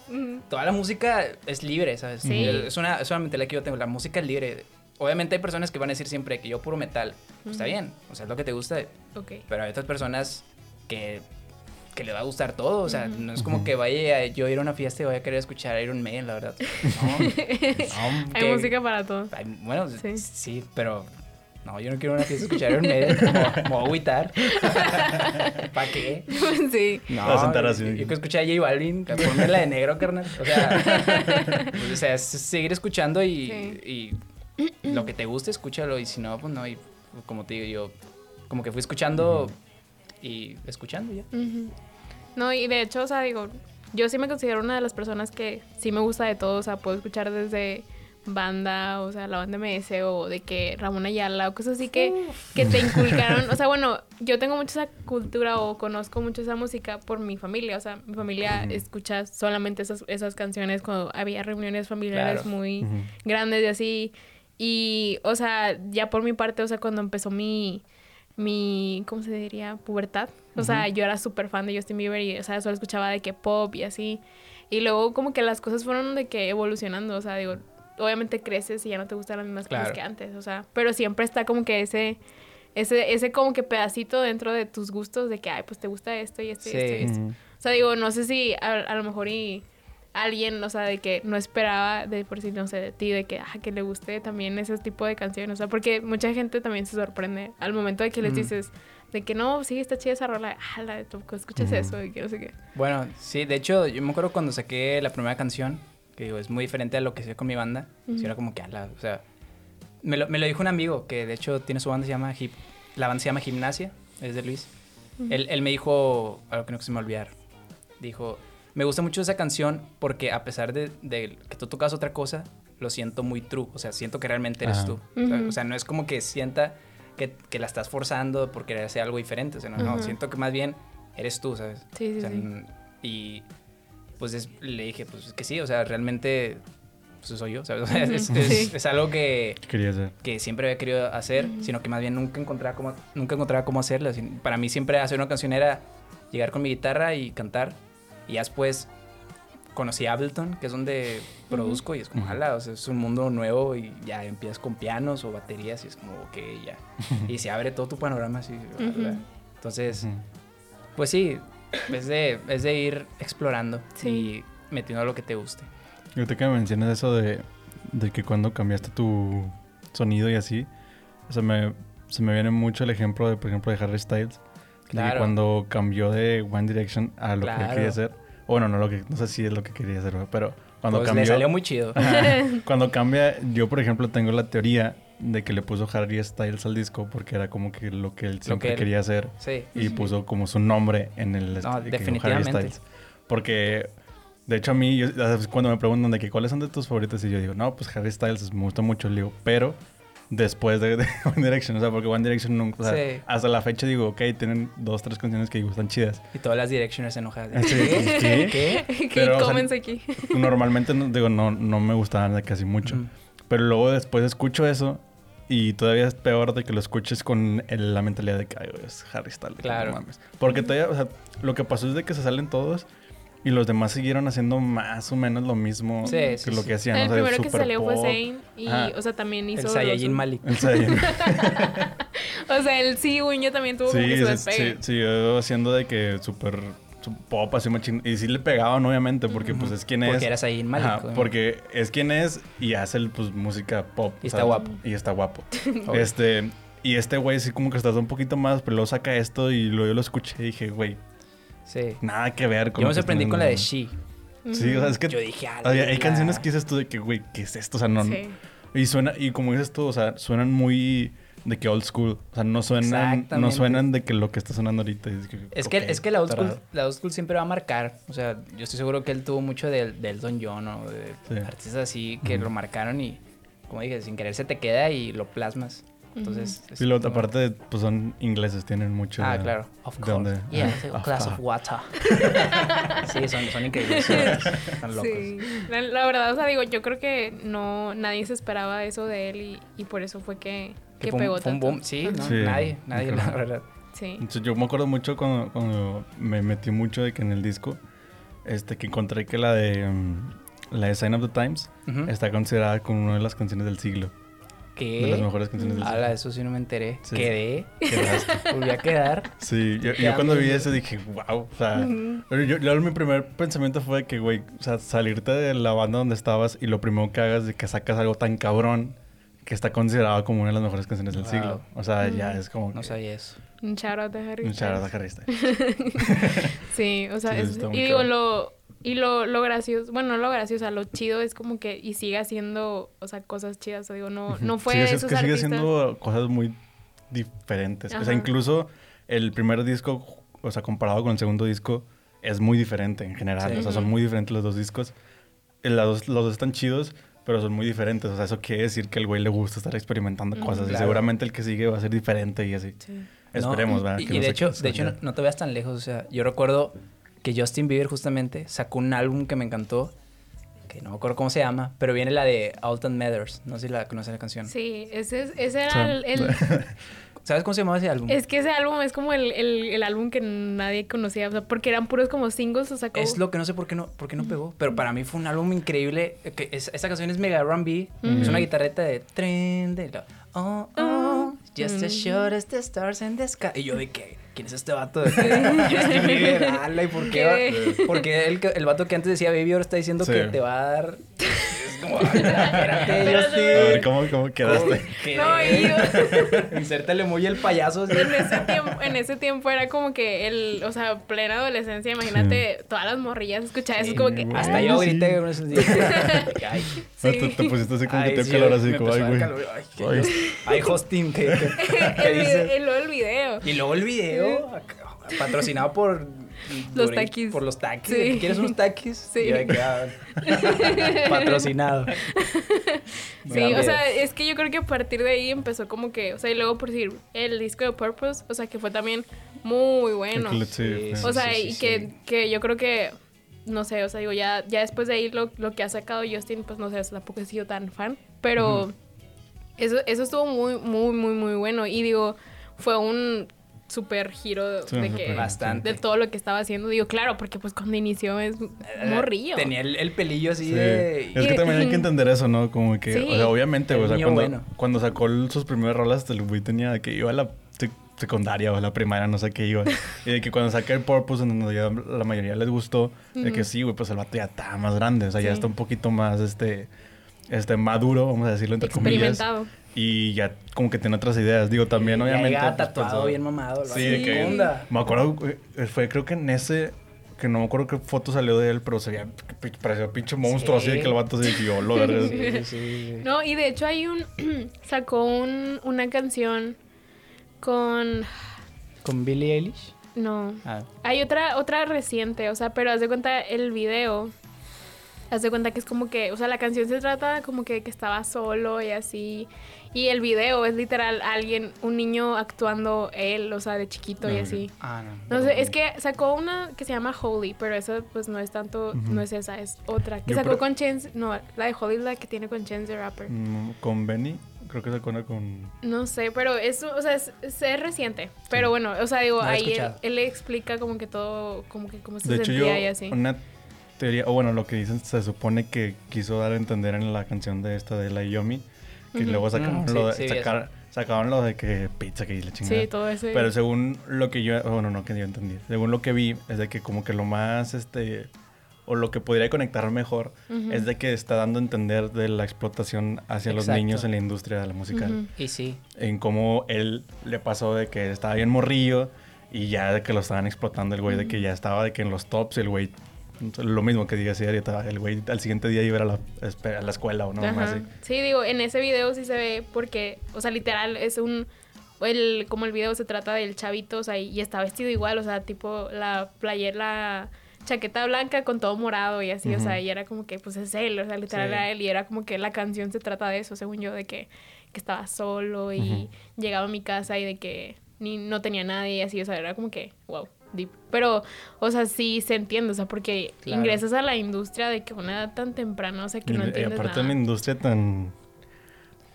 toda la música es libre, ¿sabes? Sí. Es una, es una mentalidad que yo tengo. La música es libre obviamente hay personas que van a decir siempre que yo puro metal. Pues está bien, o sea, es lo que te gusta. Pero hay otras personas que, que le va a gustar todo. O sea, no es como que vaya yo a ir a una fiesta y voy a querer escuchar Iron Maiden, la verdad. (laughs) No. hay música para todo. bueno, sí. pero no, yo no quiero una fiesta escuchar Iron Maiden. Me voy a agüitar. (laughs) ¿Para qué? Sí. No, a sentar así. Yo, yo quiero escuchar a J Balvin, ponme la de negro, carnal. O sea, (laughs) pues, o sea, es seguir escuchando y lo que te guste, escúchalo. Y si no, pues no. Y como te digo, yo como que fui escuchando y escuchando ya. No, y de hecho, o sea, digo, yo sí me considero una de las personas que sí me gusta de todo. O sea, puedo escuchar desde banda, o sea, la banda MS o de que Ramón Ayala o cosas así que, que te (laughs) inculcaron. O sea, bueno, yo tengo mucha esa cultura o conozco mucho esa música por mi familia. O sea, mi familia escucha solamente esas, esas canciones cuando había reuniones familiares muy grandes y así. Y, o sea, ya por mi parte, o sea, cuando empezó mi, mi, ¿cómo se diría? Pubertad. O sea, yo era súper fan de Justin Bieber y, o sea, solo escuchaba de que pop y así. Y luego como que las cosas fueron de que evolucionando, o sea, digo, obviamente creces y ya no te gustan las mismas cosas que antes, o sea, pero siempre está como que ese, ese, ese como que pedacito dentro de tus gustos de que, ay, pues te gusta esto y esto y esto y esto. O sea, digo, no sé si a, lo mejor y alguien, o sea, de que no esperaba de por sí, no sé, de ti, de que, ah, que le guste también ese tipo de canciones, o sea, porque mucha gente también se sorprende al momento de que les dices de que no, sí, está chida esa rola, ah, la de escuchas eso, y que no sé qué. Bueno, sí, de hecho, yo me acuerdo cuando saqué la primera canción, que digo, es muy diferente a lo que hice con mi banda, era como que, la, o sea, me lo, me lo, dijo un amigo que de hecho tiene su banda, se llama Hip, la banda se llama Gimnasia, es de Luis. él, él, me dijo, algo que no se me olvidar, dijo, me gusta mucho esa canción porque a pesar de, de, que tú tocas otra cosa, lo siento muy true, o sea, siento que realmente eres tú. o sea, no es como que sienta que, que, la estás forzando por querer hacer algo diferente. O sea, no, siento que más bien eres tú, ¿sabes? Sí, sí, sí. Y pues le dije, pues que sí, o sea, realmente pues soy yo, ¿sabes? (laughs) es, es, algo que, Quería hacer. que siempre había querido hacer, sino que más bien nunca encontraba cómo, nunca encontraba cómo hacerlo. Para mí siempre hacer una canción era llegar con mi guitarra y cantar. Y después conocí Ableton, que es donde produzco y es como, ojalá, o sea, es un mundo nuevo y ya empiezas con pianos o baterías y es como, ok, ya. (laughs) y se abre todo tu panorama así. Entonces, pues sí, es de, es de ir explorando y metiendo lo que te guste. Yo te que me mencionas eso de, de que cuando cambiaste tu sonido y así, o sea, me, se me viene mucho el ejemplo de, por ejemplo, de Harry Styles. Claro. cuando cambió de One Direction a lo que quería hacer bueno, no lo que, no sé si es lo que quería hacer, pero cuando pues cambió. Le salió muy chido. (laughs) cuando cambia, yo por ejemplo tengo la teoría de que le puso Harry Styles al disco porque era como que lo que él siempre quería hacer. Sí. Y puso como su nombre en el no, definitivamente. Harry Styles. Porque de hecho a mí, cuando me preguntan de que cuáles son de tus favoritos, y yo digo, no, pues Harry Styles me gusta mucho, le digo, pero después de, (laughs) One Direction. O sea, porque One Direction nunca. O sea, hasta la fecha digo, ok, tienen dos, tres canciones que gustan chidas. Y todas las Directioners enojadas. ¿Qué? ¿Qué? (laughs) ¿Qué? Pero, cómense aquí. (laughs) Normalmente, digo, no, no me gustaban casi mucho. Pero luego después escucho eso y todavía es peor de que lo escuches con la mentalidad de que Ay, es Harry Styles. Claro. Porque todavía, o sea, lo que pasó es de que se salen todos y los demás siguieron haciendo más o menos lo mismo que lo que hacían. El primero que salió fue Zayn y, o sea, también hizo... El Saiyajin Malik. El Saiyajin. (laughs) o sea, el Cigüeño también tuvo sí, como que su despegue. Sí, siguió haciendo de que súper pop así machín. Y sí le pegaban, obviamente, porque pues es quien es. Porque era Saiyajin Malik. porque es quien es y hace pues música pop. Y está guapo. Y está guapo. (laughs) este... Y este güey sí como que está un poquito más, pero luego saca esto y luego yo lo escuché y dije, güey, Sí. Nada que ver con. Yo me sorprendí con la de She. Sí, o sea, es que. Yo dije, ah, hay canciones que dices tú de que, güey, ¿qué es esto? O sea, no. Sí. Y suena, y como dices tú, o sea, suenan muy de que old school. O sea, no suenan, no suenan de que lo que está sonando ahorita. Es que, es que, la, old school, la old school siempre va a marcar. O sea, yo estoy seguro que él tuvo mucho del, del Don John o de artistas así que lo marcaron y, como dije, sin querer se te queda y lo plasmas. Entonces, y la otra parte, pues son ingleses, tienen mucho. Ah, claro. Of course. Yeah, class of water. (laughs) sí, son, son increíbles. Están locos. Sí. La, verdad, o sea, digo, yo creo que no, nadie se esperaba eso de él y, y por eso fue que, que, pegó fue un boom. Sí, no, nadie, nadie, la verdad. Sí. Entonces, yo me acuerdo mucho cuando, cuando, me metí mucho de que en el disco, este, que encontré que la de, um, la de Sign of the Times está considerada como una de las canciones del siglo. ¿Qué? De las mejores canciones del Ala, eso sí no me enteré. Quedé. (laughs) Volví a quedar. Sí, yo, cuando vi eso dije, wow. O sea, yo, mi primer pensamiento fue que, güey, o sea, salirte de la banda donde estabas y lo primero que hagas es que sacas algo tan cabrón que está considerado como una de las mejores canciones del siglo. O sea, ya es como. No sabía eso. Un shout out de Harry. Un shout out de Harry (laughs) sí, o sea, es, y digo, lo y lo, lo gracioso, bueno, no lo gracioso, lo chido es como que y sigue haciendo, o sea, cosas chidas. O digo, no, no fue sí, es que sigue haciendo cosas muy diferentes. O sea, incluso el primer disco, o sea, comparado con el segundo disco, es muy diferente en general. O sea, son muy diferentes los dos discos. Eh, los dos, los dos están chidos, pero son muy diferentes. O sea, eso quiere decir que al güey le gusta estar experimentando cosas. Y seguramente el que sigue va a ser diferente y así. Esperemos, ¿verdad? Y, de hecho, de hecho no, te veas tan lejos. O sea, yo recuerdo que Justin Bieber justamente sacó un álbum que me encantó, que no me acuerdo cómo se llama, pero viene la de Alton Matters, no sé si la conoces la canción. Sí, ese, ese era el, (laughs) ¿Sabes cómo se llamaba ese álbum? Es que ese álbum es como el, el, álbum que nadie conocía, o sea, porque eran puros como singles, o sea, Es lo que no sé por qué no, por qué no pegó, pero para mí fue un álbum increíble. Que esta canción es mega R&B, es una guitarreta de tren de oh, oh, just as sure as the stars in the sky. Y yo de qué ¿quién es este vato? (laughs) De Justin Bieber, ¿y por qué? Porque el, el vato que antes decía baby ahora está diciendo que te va a dar como, (laughs) espérate, A ver, ¿cómo, cómo quedaste? No, yo... (laughs) Insértale muy el payaso. En, ese tiempo, en ese tiempo era como que el, o sea, plena adolescencia, imagínate, todas las morrillas escuchaban eso, como que... Hasta yo grité esos días. (laughs) Ay, Te, te, pusiste así como que te calor así, como, ay, güey. Ay, ay, hosting, ¿qué, dice? Y luego el video. Y luego el video, patrocinado por los taquis. Por los taquis. ¿Quieres unos taquis? Sí. Ah, (laughs) patrocinado. Sí, o sea, es que yo creo que a partir de ahí empezó como que, o sea, y luego por decir, el disco de Purpose, o sea, que fue también muy bueno. o sea, y que, que yo creo que no sé, o sea, digo, ya, ya después de ahí lo, lo que ha sacado Justin, pues no sé, tampoco he sido tan fan, pero eso, eso estuvo muy, muy, muy, muy bueno. Y digo, fue un súper giro de que bastante. de todo lo que estaba haciendo. Digo claro porque pues cuando inició es eh, morrillo. tenía el, pelillo así de es que también hay que (laughs) entender eso no como que o sea obviamente o sea cuando, cuando sacó sus primeras rolas el güey tenía que iba a la secundaria o la primaria, no sé qué iba. (laughs) y de que cuando saqué el Purpose, en donde ya la mayoría les gustó, de que sí, güey, pues el vato ya está más grande, o sea, ya está un poquito más, este, este, maduro, vamos a decirlo entre comillas. Y ya como que tiene otras ideas. Digo, también obviamente... Ya pues, tatuado, bien mamado. Sí, de que... Me acuerdo, eh, fue creo que en ese... Que no me acuerdo qué foto salió de él, pero se veía... Parecía pinche monstruo así de que el vato se yo lo (laughs) sí, sí, No, y de hecho hay un... (clears throat) sacó un, una canción con... ¿Con Billie Eilish? No. Ah. Hay otra, otra reciente, o sea, pero haz de cuenta el video Haz de cuenta que es como que, o sea, la canción se trata como que, que estaba solo y así. Y el video es literal alguien, un niño actuando él, o sea, de chiquito y así. Ah, no. No sé, es que sacó una que se llama Holy, pero esa pues no es tanto, no es esa, es otra. Que sacó con Chance, no, la de Holy es la que tiene con Chance the Rapper. Mm, con Benny. Creo que sacó una con... No sé, pero es, o sea, es, es reciente. Pero bueno, o sea, digo, ahí él, le explica como que todo, como que cómo se de sentía hecho, yo, y así. Una o bueno, lo que dicen se supone que quiso dar a entender en la canción de esta de la Yomi, que luego sacaron, mm, lo de, sacaron lo de que pizza que le chingada. Sí, todo eso. Pero según lo que yo, bueno, no que yo entendí, según lo que vi, es de que como que lo más, este, o lo que podría conectar mejor, es de que está dando a entender de la explotación hacia los niños en la industria de la música. Y sí. En cómo él le pasó de que estaba bien morrillo y ya de que lo estaban explotando el güey, de que ya estaba de que en los tops el güey lo mismo que diga así, el güey al siguiente día iba a la, a la escuela o no más. Sí, digo, en ese video sí se ve porque, o sea, literal es un el, como el video se trata del chavito, o sea, y está vestido igual, o sea, tipo la playera, la chaqueta blanca con todo morado y así, o sea, y era como que, pues es él, o sea, literal era él, y era como que la canción se trata de eso, según yo, de que, que estaba solo y llegaba a mi casa y de que ni no tenía nadie y así, o sea, era como que, wow. Pero, o sea, sí se entiende, o sea, porque ingresas a la industria de que una edad tan temprana, o sea, que no entiendes Y aparte una industria tan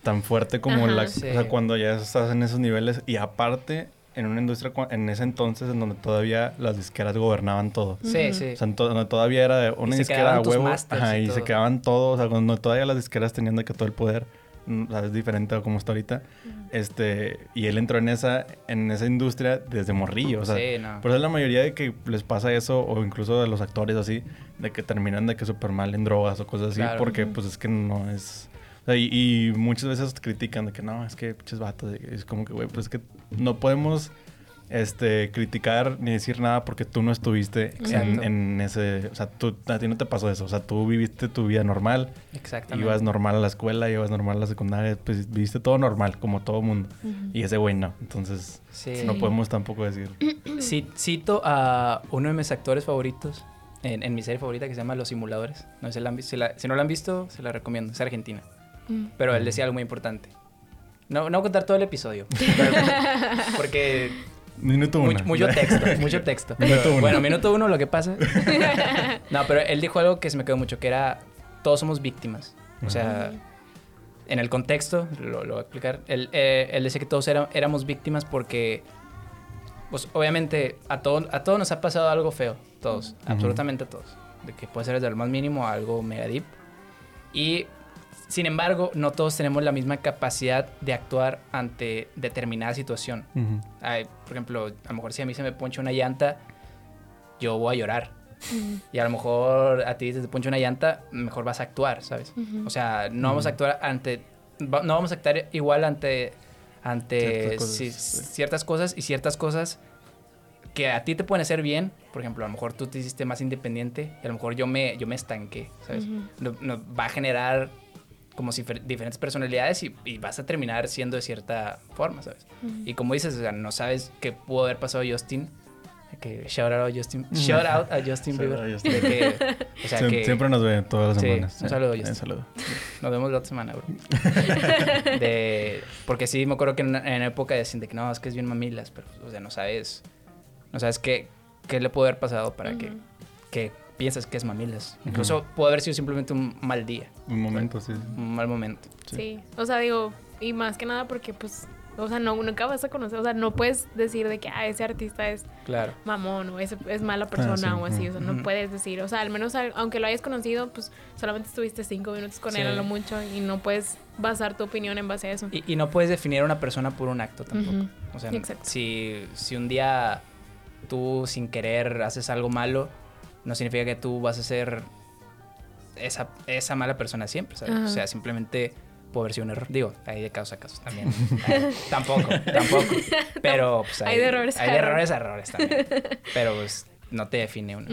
tan fuerte como la... O sea, cuando ya estás en esos niveles y aparte en una industria en ese entonces en donde todavía las disqueras gobernaban todo. Sí, sí. O sea, donde todavía era una disquera a huevo. Ajá, y, se quedaban todos, o sea, cuando todavía las disqueras tenían de que todo el poder Es diferente a como está ahorita. Este, y él entró en esa, en esa industria desde morrillo. O sea, sí, no. Por eso la mayoría de que les pasa eso, o incluso de los actores así, de que terminan de que súper mal en drogas o cosas así, porque pues es que no es. y, muchas veces critican de que no, es que pinches vatos. Es como que, güey, pues es que no podemos este, criticar ni decir nada porque tú no estuviste en, ese... O sea, tú, a ti no te pasó eso. O sea, tú viviste tu vida normal. Exactamente. Ibas normal a la escuela, ibas normal a la secundaria. Pues viviste todo normal, como todo mundo. Y ese güey no. Entonces, no podemos tampoco decir... (clears throat) cito a uno de mis actores favoritos en, mi serie favorita que se llama Los Simuladores. No, si, si, no lo han visto, se la recomiendo. Es argentina. Mm. Pero él decía algo muy importante. No, no voy a contar todo el episodio. (laughs) porque Minuto uno. Mucho, texto, (laughs) mucho texto. Bueno, minuto uno lo que pasa. (laughs) no, pero él dijo algo que se me quedó mucho, que era, todos somos víctimas. O sea, en el contexto, lo, voy a explicar, él, eh, él decía que todos éramos víctimas porque, pues obviamente a, todo, a todos nos ha pasado algo feo, todos, absolutamente a todos, de que puede ser desde lo más mínimo a algo mega deep. Y sin embargo, no todos tenemos la misma capacidad de actuar ante determinada situación. por ejemplo, a lo mejor si a mí se me poncha una llanta, yo voy a llorar. Y a lo mejor a ti se te poncha una llanta, mejor vas a actuar, ¿sabes? O sea, no vamos a actuar ante... No vamos a actuar igual ante... Ante ciertas cosas, y ciertas cosas que a ti te pueden hacer bien, por ejemplo, a lo mejor tú te hiciste más independiente y a lo mejor yo me, yo me estanqué, ¿sabes? va a generar como si diferentes personalidades y, vas a terminar siendo de cierta forma, ¿sabes? Y como dices, o sea, no sabes qué pudo haber pasado a Justin. Que shout out a Justin, shout out a Justin Bieber. o sea, que, siempre nos ven todas las semanas. un saludo, Justin. Un saludo. Nos vemos la otra semana, bro. (laughs) de, porque sí, me acuerdo que en, en época decían de que no, es que es bien mamilas, pero, o sea, no sabes, no sabes qué, qué le pudo haber pasado para que, que piensas que es mamilas. Incluso puede haber sido simplemente un mal día. Un momento, sí. Un mal momento. Sí. O sea, digo, y más que nada porque pues o sea, no, nunca vas a conocer, o sea, no puedes decir de que ah, ese artista es claro. mamón o es, es mala ah, persona o así, o sea, no puedes decir, o sea, al menos aunque lo hayas conocido, pues solamente estuviste cinco minutos con él a lo mucho y no puedes basar tu opinión en base a eso. Y, no puedes definir a una persona por un acto tampoco. O sea, si, si un día tú sin querer haces algo malo, no significa que tú vas a ser esa, esa mala persona siempre, ¿sabes? O sea, simplemente puede haber sido un error. Digo, hay de casos a casos también. (laughs) tampoco, tampoco. Pero pues, hay, de errores hay de errores a errores también. (laughs) Pero pues no te define uno.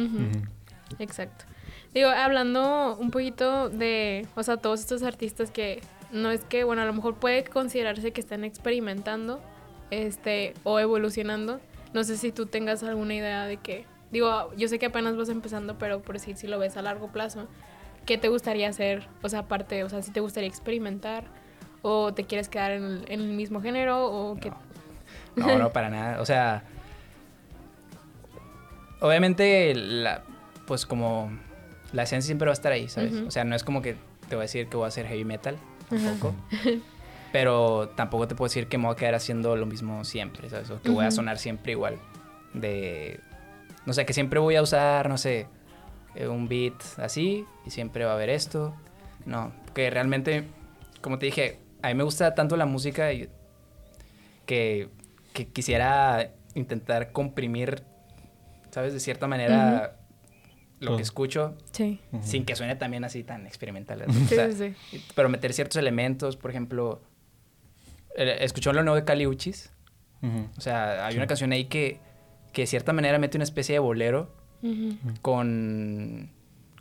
Exacto. Digo, hablando un poquito de, o sea, todos estos artistas que no es que, bueno, a lo mejor puede considerarse que están experimentando este o evolucionando. No sé si tú tengas alguna idea de que Digo, yo sé que apenas vas empezando, pero por decir, si lo ves a largo plazo, ¿qué te gustaría hacer? O sea, aparte, o sea, si te gustaría experimentar o te quieres quedar en el, mismo género o que... No. no, (laughs) para nada. O sea, obviamente, la, pues como la esencia siempre va a estar ahí, ¿sabes? O sea, no es como que te voy a decir que voy a hacer heavy metal, tampoco. (laughs) pero tampoco te puedo decir que me voy a quedar haciendo lo mismo siempre, ¿sabes? O que voy a sonar siempre igual. De no sé, que siempre voy a usar, no sé, eh, un beat así y siempre va a haber esto. No, que realmente, como te dije, a mí me gusta tanto la música y que, quisiera intentar comprimir, ¿sabes? De cierta manera lo que escucho sí. sin que suene también así tan experimental. sí, sí. Pero meter ciertos elementos, por ejemplo, escuchó lo nuevo de Cali Uchis. O sea, hay una canción ahí que que de cierta manera mete una especie de bolero con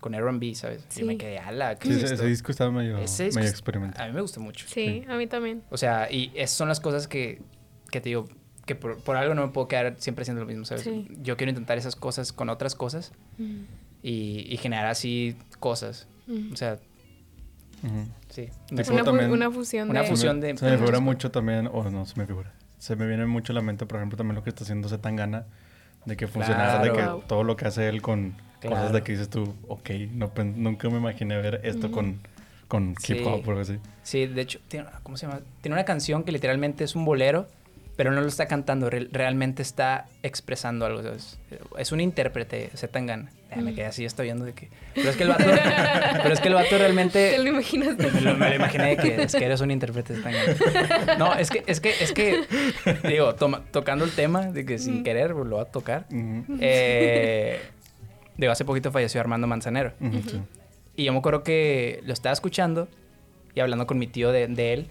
con R&B, ¿sabes? Sí. Me quedé, ala, ¿qué sí, ese disco estaba medio, medio experimental. A mí me gusta mucho. Sí, a mí también. O sea, y esas son las cosas que, que te digo, que por, algo no me puedo quedar siempre haciendo lo mismo, ¿sabes? Yo quiero intentar esas cosas con otras cosas y, y, generar así cosas. O sea, sí. Una, una, fusión una fusión de... Se me figura mucho también, o no, se me figura. Se me viene mucho a la mente, por ejemplo, también lo que está haciendo Zetangana de que funcionara, de que todo lo que hace él con cosas de que dices tú, ok, no, nunca me imaginé ver esto con, con hip hop, por así. Sí, de hecho, tiene, ¿cómo se llama? Tiene una canción que literalmente es un bolero pero no lo está cantando, realmente está expresando algo. Es un intérprete, se tengan. me quedé así, estoy viendo de que. Pero es que el vato. pero es que el vato realmente. (laughs) ¿Te lo imaginaste? Me lo, me lo imaginé de que es que eres un intérprete de No, es que, es que, es que. Digo, tocando el tema de que sin querer lo va a tocar. eh, digo, hace poquito falleció Armando Manzanero. Y yo me acuerdo que lo estaba escuchando y hablando con mi tío de, de él.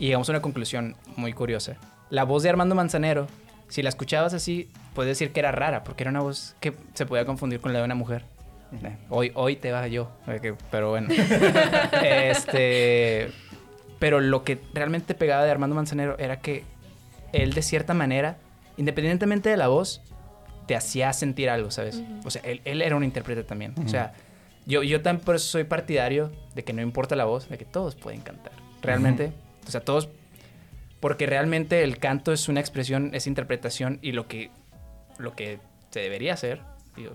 Y llegamos a una conclusión muy curiosa la voz de Armando Manzanero, si la escuchabas así, puedes decir que era rara, porque era una voz que se podía confundir con la de una mujer. Eh, hoy, hoy te va yo, pero bueno. (laughs) este, pero lo que realmente pegaba de Armando Manzanero era que él de cierta manera, independientemente de la voz, te hacía sentir algo, ¿sabes? O sea, él, era un intérprete también. O sea, yo, yo también por eso soy partidario de que no importa la voz, de que todos pueden cantar. Realmente, o sea, todos porque realmente el canto es una expresión, es interpretación y lo que, lo que se debería hacer, digo,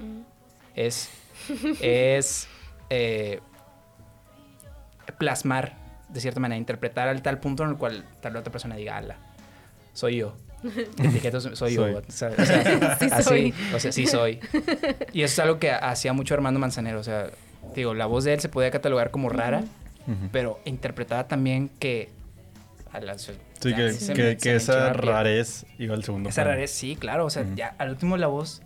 mm. es, es eh, plasmar de cierta manera, interpretar al tal punto en el cual tal otra persona diga, ala, soy yo. (laughs) Etiquetos, soy, yo. O sea, (laughs) sí así, soy. O sea, sí soy. Y eso es algo que hacía mucho Armando Manzanero. O sea, digo, la voz de él se podía catalogar como rara, pero interpretaba también que... A la, sí, que, que, esa rarez iba al segundo Esa rarez, sí, claro. O sea, ya al último la voz...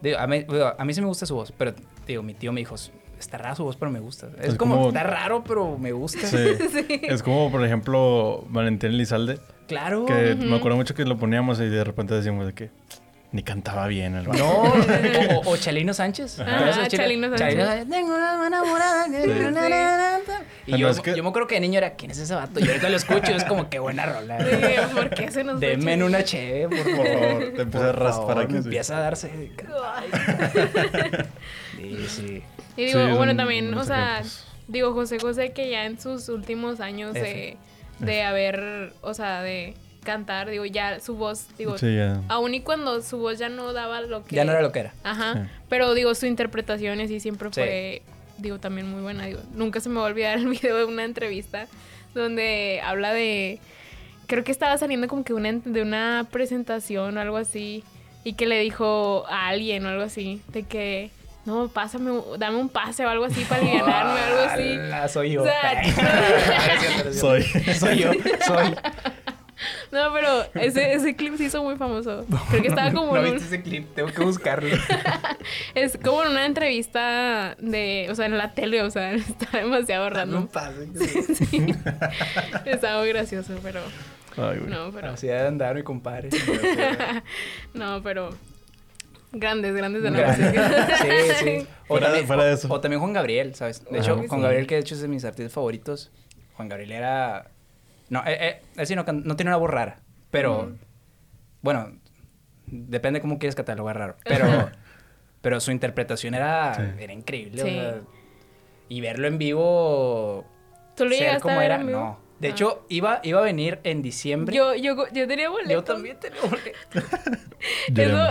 Digo, a, mí, a mí sí me gusta su voz, pero digo, mi tío me dijo, está rara su voz, pero me gusta. Es, como, está raro, pero me gusta. (laughs) Sí. Es como, por ejemplo, Valentín Elizalde. Claro. Que me acuerdo mucho que lo poníamos y de repente decíamos de que ni cantaba bien el No, (laughs) o, Chalino Sánchez. Ah, Chalino Sánchez. Chalino Sánchez. Tengo una enamorada. Y yo, yo me acuerdo que de niño era, ¿quién es ese vato? Y ahorita lo escucho y es como, qué buena rola. Sí, ¿por qué se nos Deme en una che, por favor. Te empieza a raspar aquí. empieza a darse. sí, sí. Y digo, bueno, también, o sea, digo, José José que ya en sus últimos años de, de haber, o sea, de cantar, digo, ya su voz, digo, aún y cuando su voz ya no daba lo que... Ya no era lo que era. Ajá, pero digo, su interpretación sí siempre fue, digo, también muy buena, digo, nunca se me va a olvidar el (laughs) video de una entrevista donde habla de, creo que estaba saliendo como que una, de una presentación o algo así, y que le dijo a alguien o algo así, de que no, pásame, dame un pase o algo así para (laughs) aliviarme o algo así. Ah, (laughs) soy yo. soy. soy yo, soy. (laughs) No, pero ese, ese clip se hizo muy famoso. Creo que estaba como. No viste ese clip, tengo que buscarlo. (laughs) es como en una entrevista de. O sea, en la tele, o sea, (laughs) está demasiado random. No pase. Sí. Estaba muy gracioso, pero. Ay, no, pero. Así de andar mi compadre. no, pero. Grandes, grandes de la música. Sí, sí. O, también, o, también Juan Gabriel, ¿sabes? De hecho, Juan Gabriel, que de hecho es de mis artistas favoritos. Juan Gabriel era no, eh, eh, sí no, no, tiene una voz rara, pero... Bueno, depende cómo quieres catalogar raro, pero... pero su interpretación era, era increíble. y verlo en vivo... ¿Tú lo a ver era, en vivo? No. De ah. hecho, iba, iba a venir en diciembre. Yo, yo, yo tenía boleto. Yo también tenía boleto.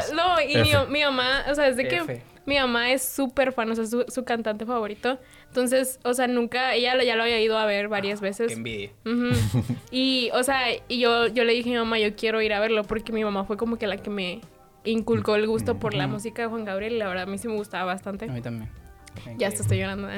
(laughs) no, y mi, mi, mamá, o sea, desde que mi mamá es súper fan, o sea, su, su cantante favorito. Entonces, o sea, nunca, ella ya lo había ido a ver varias veces. Qué envidia. (laughs) Y, o sea, y yo, yo le dije a mi mamá, yo quiero ir a verlo porque mi mamá fue como que la que me inculcó el gusto por la música de Juan Gabriel. La verdad, a mí sí me gustaba bastante. A mí también. Ya hasta estoy llorando.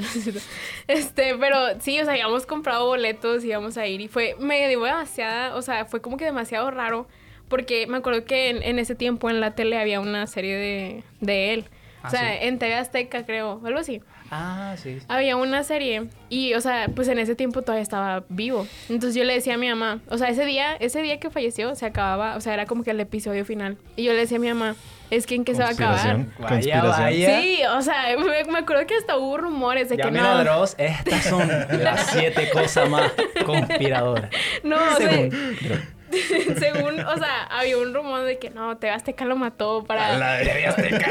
(laughs) este, pero sí, o sea, habíamos comprado boletos y íbamos a ir y fue, me dio demasiada, o sea, fue como que demasiado raro porque me acuerdo que en, ese tiempo en la tele había una serie de, de él. O ah, sea, en TV Azteca creo, algo así. Ah, sí, Había una serie y, o sea, pues en ese tiempo todavía estaba vivo. Entonces yo le decía a mi mamá, o sea, ese día, ese día que falleció se acababa, o sea, era como que el episodio final. Y yo le decía a mi mamá, es que en qué se va a acabar. Vaya, vaya. Sí, o sea, me, acuerdo que hasta hubo rumores de ya que mira, no. estas son las siete cosas más conspiradoras. (laughs) No, o sea, (laughs) según, o sea, había un rumor de que no, TV Azteca lo mató para. La de Azteca.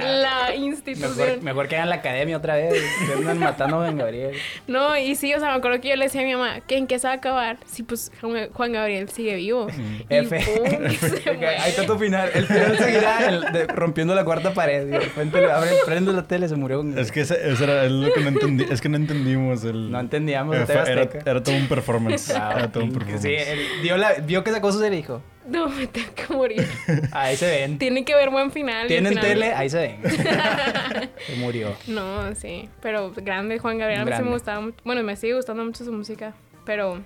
(laughs) la institución. Mejor, que hagan la academia otra vez. Que andan matando a Juan Gabriel. No, y sí, o sea, me acuerdo que yo le decía a mi mamá que en qué se va a acabar. Sí, pues Juan Gabriel sigue vivo. F. (laughs) Ahí está tu final. El final seguirá rompiendo la cuarta pared. Y de repente le abre, prende la tele, se murió. Es que ese, era lo que no entendí. Es que no entendimos el. No entendíamos. Era, era, todo un performance. era todo un performance. Sí, él dio la vio que sacó su serie y dijo... No, me tengo que morir. (laughs) Ahí se ven. Tiene que ver buen final. Tienen tele, ahí se ven. (laughs) se murió. No, sí. Pero grande Juan Gabriel. A mí sí me gustaba Bueno, me sigue gustando mucho su música. Pero...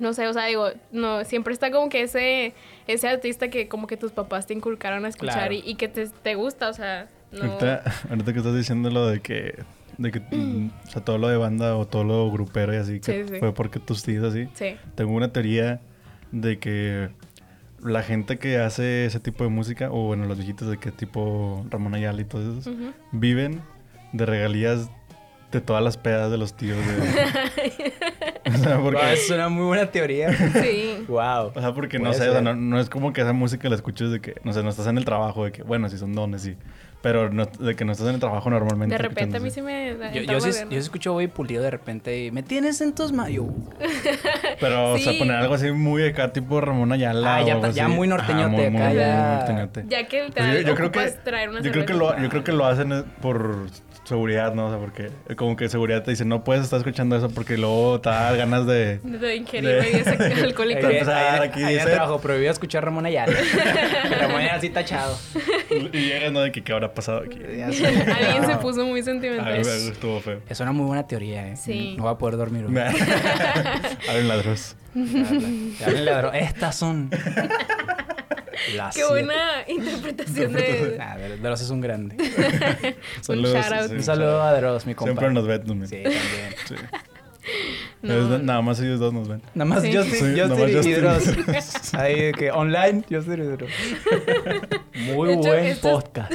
No sé, o sea, digo, no, siempre está como que ese, ese artista que como que tus papás te inculcaron a escuchar y, que te, te, gusta, o sea, no... Ahorita, ahorita que estás diciendo lo de que de que, mm, o sea, todo lo de banda o todo lo grupero y así, que fue porque tus tíos así. Sí. Tengo una teoría de que la gente que hace ese tipo de música, o bueno, los viejitos de que tipo Ramón Ayala y todos esos, viven de regalías de todas las pedas de los tíos. (laughs) o sea, porque... es una muy buena teoría. Sí. wow. O sea, porque no sé, o sea, no, es como que esa música la escuches de que, no sé, no estás en el trabajo de que, bueno, si son dones y pero no, de que no estás en el trabajo normalmente. De repente a mí sí me Yo, yo, sí, yo escucho Bobby Pulido de repente y me tienes en tus mayo. (laughs) Pero, o sea, poner algo así muy acá, tipo Ramón Ayala. Ah, ya, ya muy norteñote acá, ya. Ya que te yo, yo creo que, traer una yo creo que lo, Yo creo que lo hacen por seguridad, ¿no? O sea, porque como que seguridad te dice, no puedes estar escuchando eso porque luego te da ganas de... De ingerir bebidas (laughs) alcohólicas. Ahí, ahí, aquí ahí dice... trabajo, prohibido escuchar Ramón Ayala. (laughs) Ramón Ayala así tachado. Y llega, ¿no? De que qué habrá pasado aquí. (laughs) Alguien se puso muy sentimental. estuvo feo. Es una muy buena teoría, ¿eh? Sí. No va a poder dormir. Hablen ladros. Hablen ladros. Estas son... Qué buena (laughs) interpretación de... Ah, Dross es un grande. (laughs) un shout out. Un saludo a Dross, mi compa. Siempre nos ven también. Sí, también. (laughs) Sí. No. Nada más ellos dos nos ven. Nada más yo Justin, Justin, y Dross. Ahí que online, Justin y Dross. Muy hecho, buen podcast.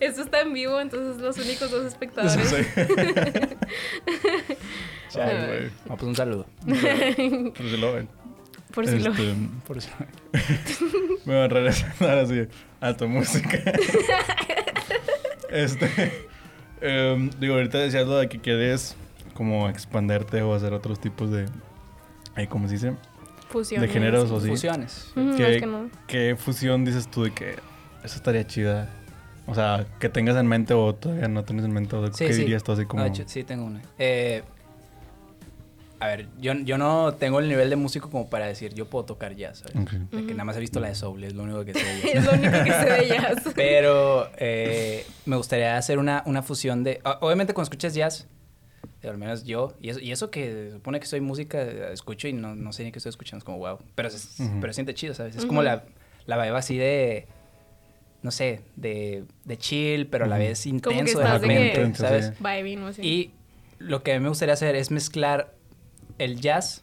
esto está en vivo, entonces los únicos dos espectadores. Sí, sí. Ay, pues un saludo. Si lo ven. Por si lo este, Por si a (laughs) regresar ahora sí a tu música. (laughs) este. Em, digo, ahorita decías lo de que quieres como expanderte o hacer otros tipos de. ¿Cómo se dice? Fusiones. De géneros o sí. Fusiones. ¿Qué, fusión dices tú de que eso estaría chida? O sea, que tengas en mente o todavía no tienes en mente. ¿Qué dirías tú así como.? sí, tengo una. Eh, a ver, yo, yo no tengo el nivel de músico como para decir, yo puedo tocar jazz, ¿sabes? De que nada más he visto la de Soul, es lo único que sé de (laughs) jazz. es lo único que sé de jazz. (laughs) Pero eh, me gustaría hacer una, una fusión de... Obviamente cuando escuchas jazz, al menos yo, y eso, y eso que supone que soy música, escucho y no, no sé ni qué estoy escuchando, es como wow. Pero, es, pero siente chido, ¿sabes? Es como la, la vibe así de no sé, de, de chill, pero a la vez intenso de repente, ¿sabes? Sí. Y lo que a mí me gustaría hacer es mezclar el jazz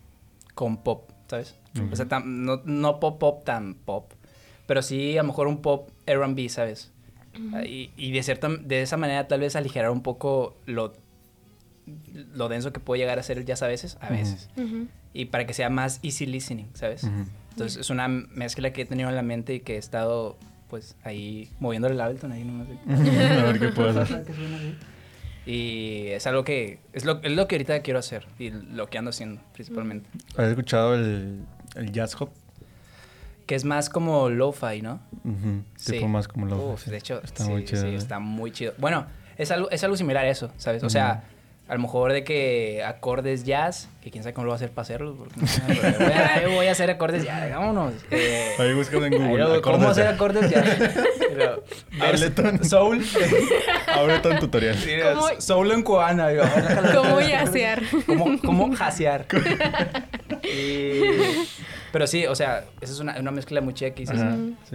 con pop, ¿sabes? O sea, no, no, pop pop tan pop, pero sí a lo mejor un pop R&B, ¿sabes? y, y, de cierta de esa manera tal vez aligerar un poco lo lo denso que puede llegar a ser el jazz a veces, a veces. Y para que sea más easy listening, ¿sabes? Entonces es una mezcla que he tenido en la mente y que he estado pues ahí moviéndole el Ableton ahí nomás. (laughs) a ver qué puedo hacer. Y es algo que es lo, es lo que ahorita quiero hacer y lo que ando haciendo principalmente. ¿Has escuchado el, el jazz hop? Que es más como lo-fi, ¿no? sí. Tipo más como lo-fi. de hecho, está muy chido. Sí, está muy chido. Bueno, es algo, es algo similar a eso, ¿sabes? O sea, a lo mejor de que acordes jazz, que quién sabe cómo lo va a hacer para hacerlo. Porque no, (laughs) voy, a, hacer acordes jazz, vámonos. Eh, ahí buscan en Google. ¿Cómo hacer acordes jazz? Ableton. (laughs) (laughs) Soul. Ableton tutorial. soul en cubana. Digo, ¿Cómo yacear? ¿Cómo, cómo jasear? y pero sí, o sea, esa es una, una mezcla muy chida que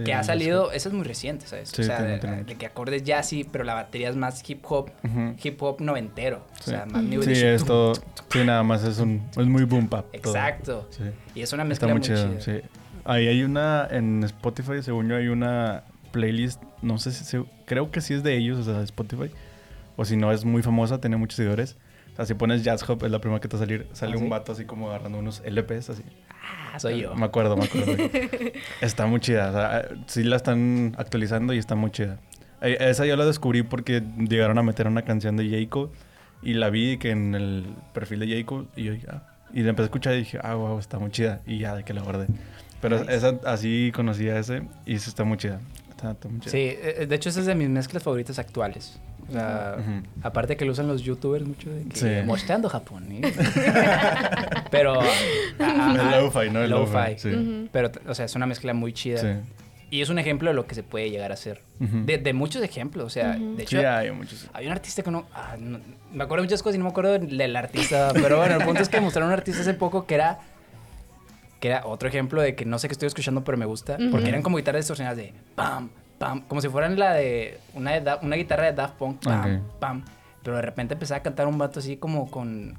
que ha salido, esa es muy reciente, ¿sabes? o sea, de, que acordes ya sí, pero la batería es más hip hop, hip hop noventero. O sea, más new Sí, es todo, sí, nada más es un, es muy boom bap. Exacto. Y es una mezcla muy, chida. Sí. Ahí hay una, en Spotify, según yo, hay una playlist, no sé si, creo que sí es de ellos, o sea, de Spotify. O si no, es muy famosa, tiene muchos seguidores. O sea, si pones Jazz Hop, es la primera que te va a salir. Sale ¿Ah, un vato así como agarrando unos LPs así. Ah, soy yo. Me acuerdo, me acuerdo. (laughs) está muy chida. O sea, sí la están actualizando y está muy chida. Eh, esa yo la descubrí porque llegaron a meter una canción de Jayco y la vi que en el perfil de Jayco y yo ah, y la empecé a escuchar y dije, ah, wow, está muy chida. Y ya, de que la guardé. Pero esa, así conocí a ese y eso está muy chida. Está, muy chida. Sí, eh, de hecho esa es de mis mezclas favoritas actuales. O sea, aparte que lo usan los youtubers mucho de que mostrando Japón. ¿eh? (laughs) Pero el lo-fi, ¿no? El lo-fi. Pero o sea, es una mezcla muy chida. Y es un ejemplo de lo que se puede llegar a hacer. de, de, muchos ejemplos, o sea, de hecho, hay muchos. Hay un artista que no, ah, no, Me acuerdo de muchas cosas y no me acuerdo del artista. pero bueno, el punto es que mostraron un artista hace poco que era. Que era otro ejemplo de que no sé qué estoy escuchando, pero me gusta. Porque eran como guitarras distorsionadas de pam, como si fueran la de una, una guitarra de Daft Punk, pam, pam. Pero de repente empezaba a cantar un vato así como con,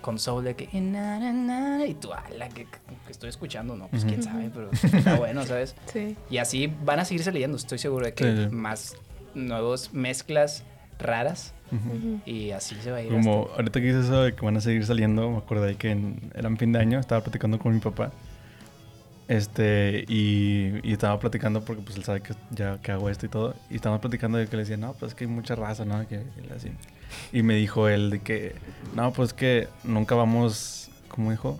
con soul de que... Y tú, ala, que, estoy escuchando, ¿no? Pues quién sabe, pero está bueno, (laughs) ¿sabes? Sí. Y así van a seguir saliendo, estoy seguro de que más nuevos mezclas raras. Y así se va a ir. Como ahorita que dices eso de que van a seguir saliendo, me acordé que en, era fin de año, estaba platicando con mi papá Este, y, y estaba platicando porque pues él sabe que ya que hago esto y todo. Y estábamos platicando de que le decía, no, pues es que hay mucha raza, ¿no? Que, así. Y me dijo él de que, no, pues que nunca vamos, ¿cómo dijo?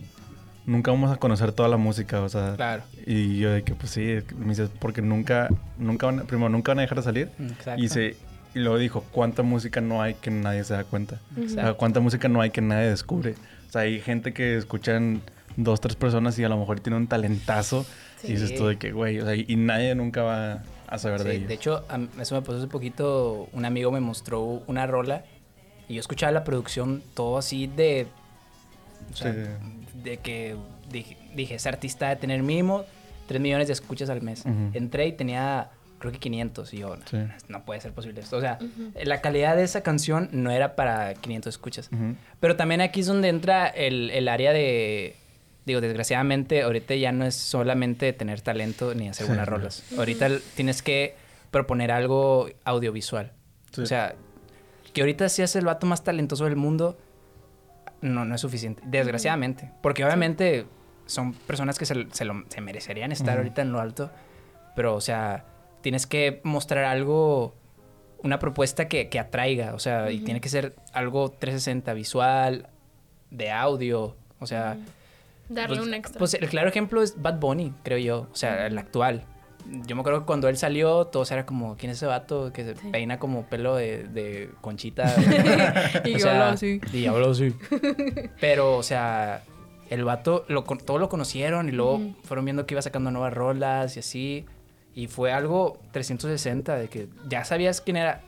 Nunca vamos a conocer toda la música, o sea. Claro. Y yo de que, pues sí, me dice, porque nunca, nunca van, primero, nunca van a dejar de salir. Exacto. Y, se, y luego dijo, ¿cuánta música no hay que nadie se da cuenta? O sea, ¿cuánta música no hay que nadie descubre? O sea, hay gente que escuchan dos, tres personas y a lo mejor tiene un talentazo. Y dices tú de que, güey, o sea, y nadie nunca va a saber de ellos. De hecho, eso me pasó hace poquito. Un amigo me mostró una rola y yo escuchaba la producción todo así de. O sea, de que dije, dije, ese artista de tener mínimo 3 millones de escuchas al mes. Entré y tenía creo que 500 y yo, no, puede ser posible esto. O sea, la calidad de esa canción no era para 500 escuchas. Pero también aquí es donde entra el, el, área de, digo, desgraciadamente ahorita ya no es solamente tener talento ni hacer buenas rolas. Ahorita tienes que proponer algo audiovisual. O sea, que ahorita seas el vato más talentoso del mundo, no, no es suficiente. Desgraciadamente. Porque obviamente son personas que se, se, lo, se merecerían estar ahorita en lo alto. Pero, o sea, tienes que mostrar algo, una propuesta que, que atraiga, o sea, y tiene que ser algo 360 visual, de audio, o sea... Darle pues, un extra. Pues el claro ejemplo es Bad Bunny, creo yo, o sea, el actual. Yo me acuerdo que cuando él salió, todos era como, ¿quién es ese vato que se peina como pelo de, de conchita? (laughs) y yo (laughs) hablo así. Y hablo así. (laughs) Pero, o sea, el vato, lo, todos lo conocieron y luego fueron viendo que iba sacando nuevas rolas y así. Y fue algo 360, de que ya sabías quién era.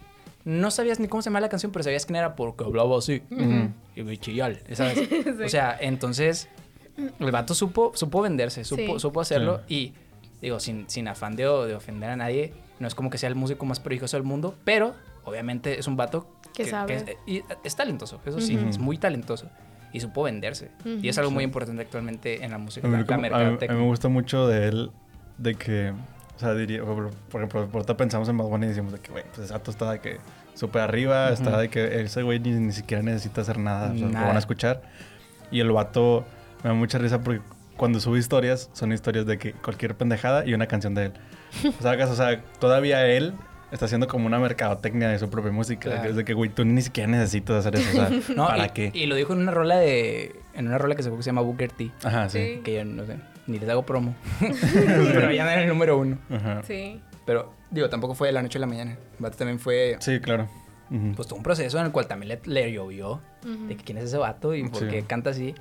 No sabías ni cómo se llama la canción, pero sabías quién era porque hablaba así. Y bichillal, ¿sabes? O sea, entonces el vato supo, supo venderse, supo, supo hacerlo. Y digo, sin, sin afán de, de, ofender a nadie, no es como que sea el músico más prodigioso del mundo, pero obviamente es un vato que, sabe. es, y es, talentoso, eso sí, es muy talentoso. Y supo venderse. Y es algo muy importante actualmente en la música. A mí, a mí me gusta mucho de él, de que o sea, diría, por ejemplo, por pensamos en Bad Bunny y decimos de que, güey, pues Sato está de que súper arriba, está de que ese güey ni, ni, siquiera necesita hacer nada, o sea, lo van a escuchar. Y el vato me da mucha risa porque cuando sube historias, son historias de que cualquier pendejada y una canción de él. O sea, o sea todavía él está haciendo como una mercadotecnia de su propia música. Es de que, güey, tú ni siquiera necesitas hacer eso. O sea, (laughs) ¿para qué? Y lo dijo en una rola de... En una rola que se, que se llama Booker T. Ajá, sí. Que yo no sé ni les hago promo. (laughs) (laughs) pero ya no era el número uno. Sí. Pero, digo, tampoco fue de la noche a la mañana. Vato también fue. Sí, claro. Pues todo un proceso en el cual también le, llovió de quién es ese vato y por qué canta así.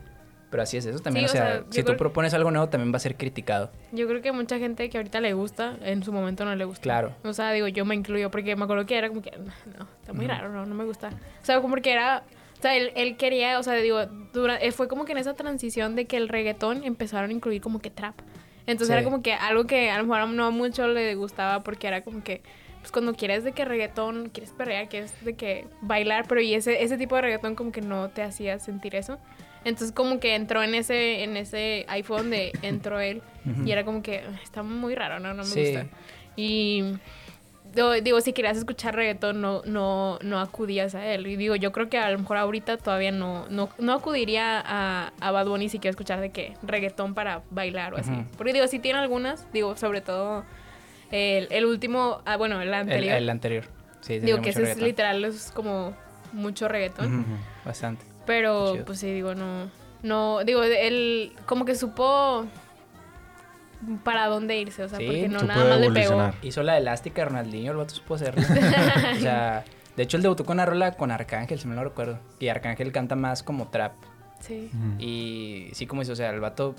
Pero así es eso también. o, sea, si tú propones algo nuevo, también va a ser criticado. Yo creo que mucha gente que ahorita le gusta, en su momento no le gusta. Claro. O sea, digo, yo me incluyo porque me acuerdo que era como que, no, está muy raro, no, no me gusta. O sea, como que era o sea, él, quería, o sea, digo, eh, fue como que en esa transición de que el reggaetón empezaron a incluir como que trap. Entonces era como que algo que a lo mejor no mucho le gustaba porque era como que, pues cuando quieres de que reggaetón, quieres perrear, quieres de que bailar, pero y ese, ese tipo de reggaetón como que no te hacía sentir eso. Entonces como que entró en ese, en ese iPhone de entró él y era como que está muy raro, no, no me gusta. Y digo, si querías escuchar reggaetón, no, no, no acudías a él. Y digo, yo creo que a lo mejor ahorita todavía no, no, no acudiría a, a Bad Bunny si quiero escuchar de qué, reggaetón para bailar o así. Porque digo, si tiene algunas, digo, sobre todo el, el último, ah, bueno, el anterior. El, anterior, sí. Digo que ese es literal, es como mucho reggaetón. Bastante. Pero, pues sí, digo, no, no, digo, él como que supo para dónde irse, o sea, porque no nada más le pegó. Hizo la elástica Ronaldinho, el vato supo hacerlo. (laughs) o sea, de hecho él debutó con una rola con Arcángel, si me lo recuerdo. Y Arcángel canta más como trap. Sí. Y sí, como dice, o sea, el vato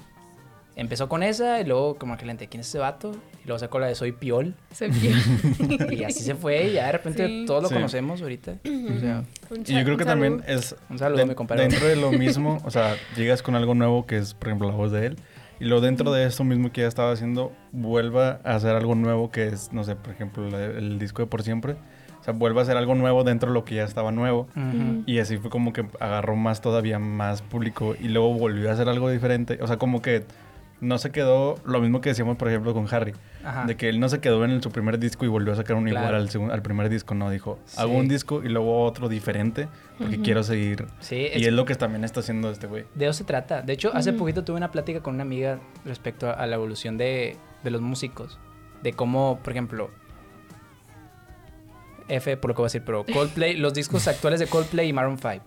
empezó con esa y luego como que le ¿quién es ese vato? Y luego sacó la de Soy Piol. Soy Piol. (laughs) y así se fue y ya de repente todos lo conocemos ahorita. O sea, y yo creo que también es... Un saludo, mi compadre. Dentro de lo (laughs) mismo, o sea, llegas con algo nuevo que es, por ejemplo, la voz de él. Y luego dentro de eso mismo que ya estaba haciendo, vuelva a hacer algo nuevo que es, no sé, por ejemplo, el, disco de Por Siempre. O sea, vuelve a hacer algo nuevo dentro de lo que ya estaba nuevo. Y así fue como que agarró más todavía más público y luego volvió a hacer algo diferente. O sea, como que no se quedó lo mismo que decíamos, por ejemplo, con Harry. De que él no se quedó en su primer disco y volvió a sacar un igual al, al primer disco, no. Dijo, hago un disco y luego otro diferente porque quiero seguir. Sí, y es lo que también está haciendo este güey. De eso se trata. De hecho, hace poquito tuve una plática con una amiga respecto a, la evolución de, de los músicos. De cómo, por ejemplo, F por lo que voy a decir, pero Coldplay, los discos actuales de Coldplay y Maroon 5.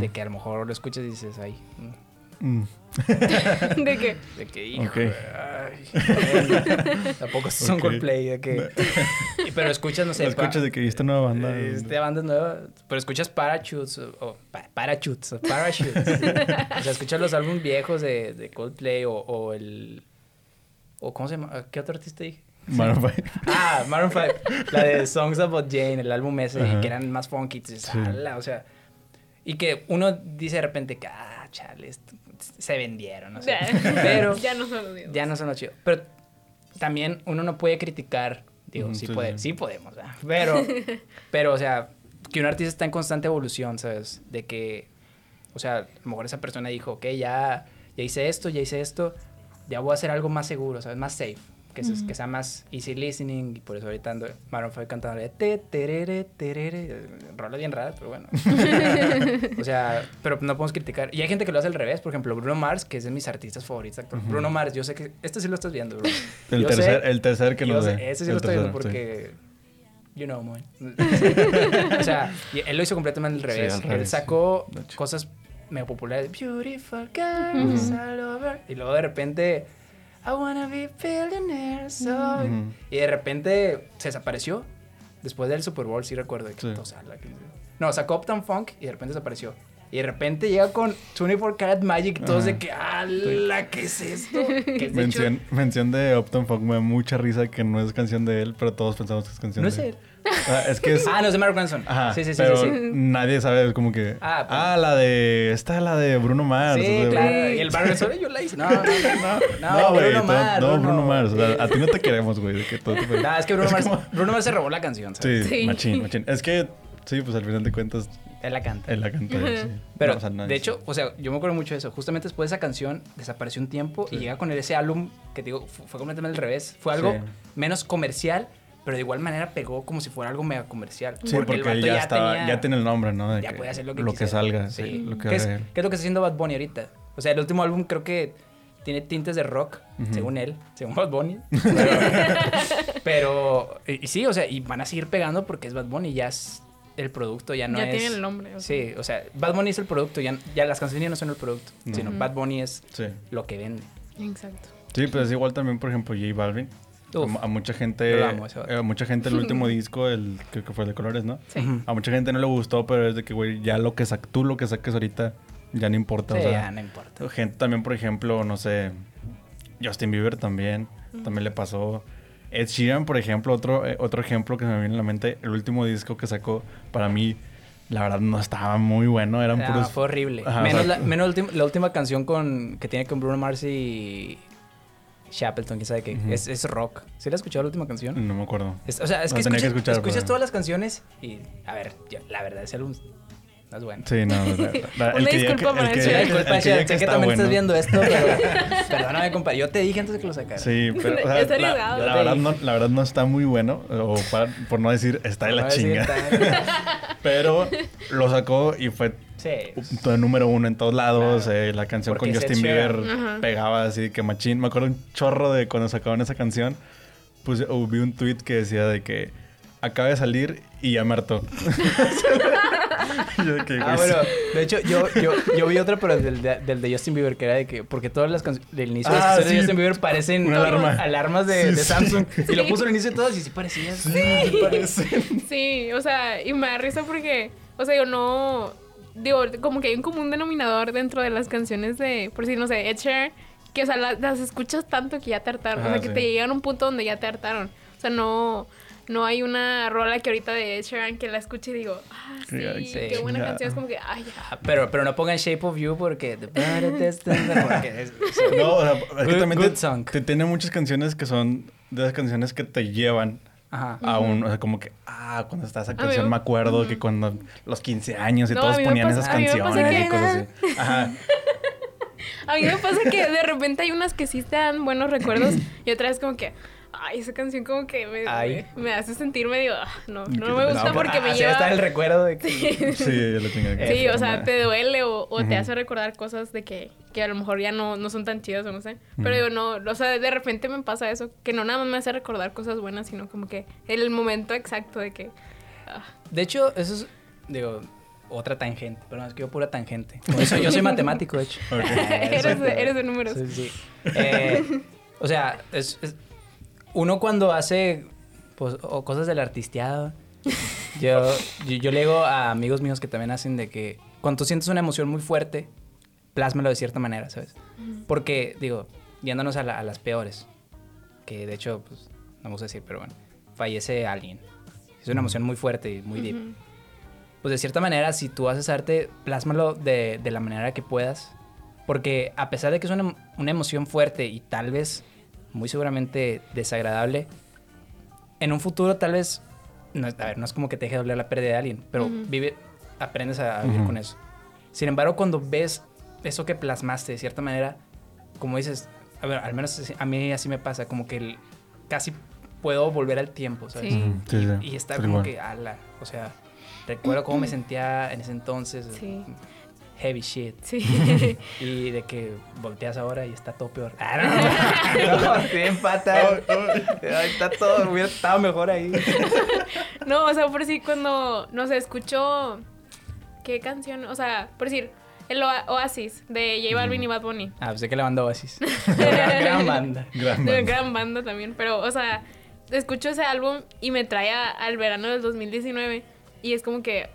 De que a lo mejor lo escuchas y dices, ay. Mm. (laughs) ¿De qué? De que, hijo, tampoco son (laughs) Coldplay, de que... (laughs) pero escuchas, no sé... escuchas de que esta nueva banda... Eh, esta banda es nueva, pero escuchas Parachutes, o, Parachutes, o Parachutes. o sea, escuchas los álbumes viejos de, de Coldplay, o, o el... O, ¿Cómo se llama? ¿Qué otro artista dije? Maroon 5. Ah, Maroon 5. La de Songs About Jane, el álbum ese, que eran más funky. o sea... Y que uno dice de repente que, ah, chale, se vendieron, no sé. (laughs) Pero ya no son los Ya no son los chidos. Pero también uno no puede criticar, digo, sí, puede, sí. podemos, pero, (laughs) pero, o sea, que un artista está en constante evolución, ¿sabes? De que, o sea, a lo mejor esa persona dijo, ok, ya, ya hice esto, ya hice esto, ya voy a hacer algo más seguro, ¿sabes? Más safe que, sea más easy listening y por eso ahorita ando Maroon 5 cantando de te, terere, terere, rola bien rara, pero bueno. (laughs) o sea, pero no podemos criticar. Y hay gente que lo hace al revés, por ejemplo, Bruno Mars, que es de mis artistas favoritos. Bruno Mars, yo sé que este sí lo estás viendo, bro. (laughs) El, tercer, el tercer que lo ve. Ese sí lo estoy viendo porque You know, man. (laughs) o sea, él lo hizo completamente al revés. él sacó cosas medio populares. Beautiful girls all over. Y luego de repente I wanna be billionaire, so... Y de repente se desapareció. Después del Super Bowl, sí recuerdo. Que No, sacó Uptown Funk y de repente desapareció. Y de repente llega con 24 Karat Magic, todos de que, ¡ala! ¿Qué es esto? mención, mención de Uptown Funk, me da mucha risa que no es canción de él, pero todos pensamos que es canción de él. No es él. Ah, es que (laughs) es... Ah, no, es de Mark Manson. Ajá, sí, sí, sí, pero sí, nadie sabe, es como que... Ah, pues. ah, la de... Esta es la de Bruno Mars. Sí, claro. Y el Mark Manson, yo la hice. No, no, no. (laughs) No, no Bruno Mars. No, Bruno Mars. O sea, a ti no te queremos, güey. Que todo te... No, es que Bruno, (laughs) Mars, Bruno Mars se robó la canción, ¿sabes? Sí, machín, machín. Es que... Sí, pues al final de cuentas... Él la canta. Él la canta, sí. Pero, de hecho, o sea, yo me acuerdo mucho de eso. Justamente después de esa canción, desapareció un tiempo y llega con ese álbum que, digo, fue, completamente al revés. Fue algo menos comercial, pero de igual manera pegó como si fuera algo mega comercial. Sí, porque, el ya, ya, estaba, ya tiene el nombre, ¿no? ya puede hacer lo que Lo que salga, sí. Lo que ¿Qué, es, ¿Qué, es, lo que está haciendo Bad Bunny ahorita? O sea, el último álbum creo que tiene tintes de rock, según él, según Bad Bunny. (laughs) Pero, y, sí, o sea, y van a seguir pegando porque es Bad Bunny, ya es el producto, ya no es... Ya tiene el nombre. Sí, o sea, Bad Bunny es el producto, ya, ya las canciones ya no son el producto, sino Bad Bunny es lo que vende. Exacto. Sí, pero es igual también, por ejemplo, J Balvin a, mucha gente, a mucha gente el (laughs) último disco, el que, fue de colores, ¿no? Sí. A mucha gente no le gustó, pero es de que, güey, ya lo que tú lo que saques ahorita ya no importa. Sí, ya no importa. Gente también, por ejemplo, no sé, Justin Bieber también, también le pasó. Ed Sheeran, por ejemplo, otro, eh, otro ejemplo que se me viene a la mente, el último disco que sacó, para mí, la verdad no estaba muy bueno, eran puros... Fue horrible. menos, la, menos la, última canción con que tiene con Bruno Mars y Shappleton, quién sabe qué. es, es, rock. ¿Sí la has escuchado la última canción? No me acuerdo. o sea, es que, escuchas, escuchas todas las canciones y, a ver, la verdad, ese álbum no es bueno. Sí, no. (laughs) La, Una disculpa por eso. Disculpa, sé que, también estás viendo esto, pero (laughs) perdóname, compa. Yo te dije antes de que lo sacara. Sí, (laughs) pero o sea, la, la, verdad no, la verdad no está muy bueno, o por no decir está de la chinga. pero lo sacó y fue Sí. número uno en todos lados. Eh, la canción con Justin Bieber pegaba así que machín. Me acuerdo un chorro de cuando sacaban esa canción. Pues vi un tweet que decía de que acaba de salir y ya me hartó. (laughs) ah, bueno, de hecho, yo, yo, yo vi otra, pero del de, del de Justin Bieber, que era de que, porque todas las canciones del inicio de las ah, canciones de Justin Bieber parecen alarmas de, de Samsung. Y lo puso al inicio de todas y sí parecían. Sí, parecen. Sí, o sea, y me da risa porque, o sea, yo no digo, como que hay un común denominador dentro de las canciones de, por si no sé, Ed que, o sea, las, escuchas tanto que ya te hartaron. o sea, que te llegan a un punto donde ya te hartaron. O sea, no, no hay una rola que ahorita de Ed Sheeran que la escuche y digo, ah, sí, qué buena canción. Es como que, ay, ya. Ah, pero, pero no pongan Shape of You porque... porque es, no, o sea, good, te, tiene muchas canciones que son de esas canciones que te llevan Ajá. Aún, o sea, como que, ah, cuando estaba esa canción me acuerdo que cuando los 15 años y todos ponían esas canciones y cosas así. Ajá. (laughs) a mí me pasa que de repente hay unas que sí te dan buenos recuerdos y otras como que ay, esa canción como que me, me, hace sentir medio, ah, no, no me gusta porque me lleva... está el recuerdo de que... sí, (laughs) lo tengo Sí, o sea, te duele o, te hace recordar cosas de que, que a lo mejor ya no, no son tan chidas o no sé. Pero yo no, o sea, de repente me pasa eso, que no nada más me hace recordar cosas buenas, sino como que el momento exacto de que... Ah. De hecho, eso es, digo, otra tangente, pero no, es que yo pura tangente. eso, yo soy matemático, de hecho. (laughs) (laughs) eres, de, eres, de, números. Sí, sí. Eh, o sea, es, uno cuando hace pues, o cosas del artisteado, (laughs) yo, yo, le digo a amigos míos que también hacen de que cuando tú sientes una emoción muy fuerte, plásmalo de cierta manera, ¿sabes? Porque, digo, yéndonos a, las peores, que de hecho, pues, no vamos a decir, pero bueno, fallece alguien. Es una emoción muy fuerte y muy deep. Pues de cierta manera, si tú haces arte, plásmalo de, de la manera que puedas. Porque a pesar de que es una, una emoción fuerte y tal vez muy seguramente desagradable, en un futuro tal vez, no, a ver, no es como que te deje doler la pérdida de alguien, pero vive, aprendes a, vivir con eso. Sin embargo, cuando ves eso que plasmaste de cierta manera, como dices, a ver, al menos a mí así me pasa, como que casi puedo volver al tiempo, ¿sabes? Sí. y, está como que, ala, o sea, recuerdo cómo me (clears throat) sentía en ese entonces. Sí heavy shit. Sí. (laughs) y de que volteas ahora y está todo peor. Ah, no, (laughs) no, estoy en pata. está todo, hubiera estado mejor ahí. (laughs) no, o sea, por si cuando, no sé, escucho... ¿Qué canción? O sea, por decir, el Oasis de J Balvin y Bad Bunny. Ah, pues sé que le mandó Oasis. gran, gran banda. Gran banda. Gran banda también. Pero, o sea, escucho ese álbum y me trae al verano del 2019. Y es como que,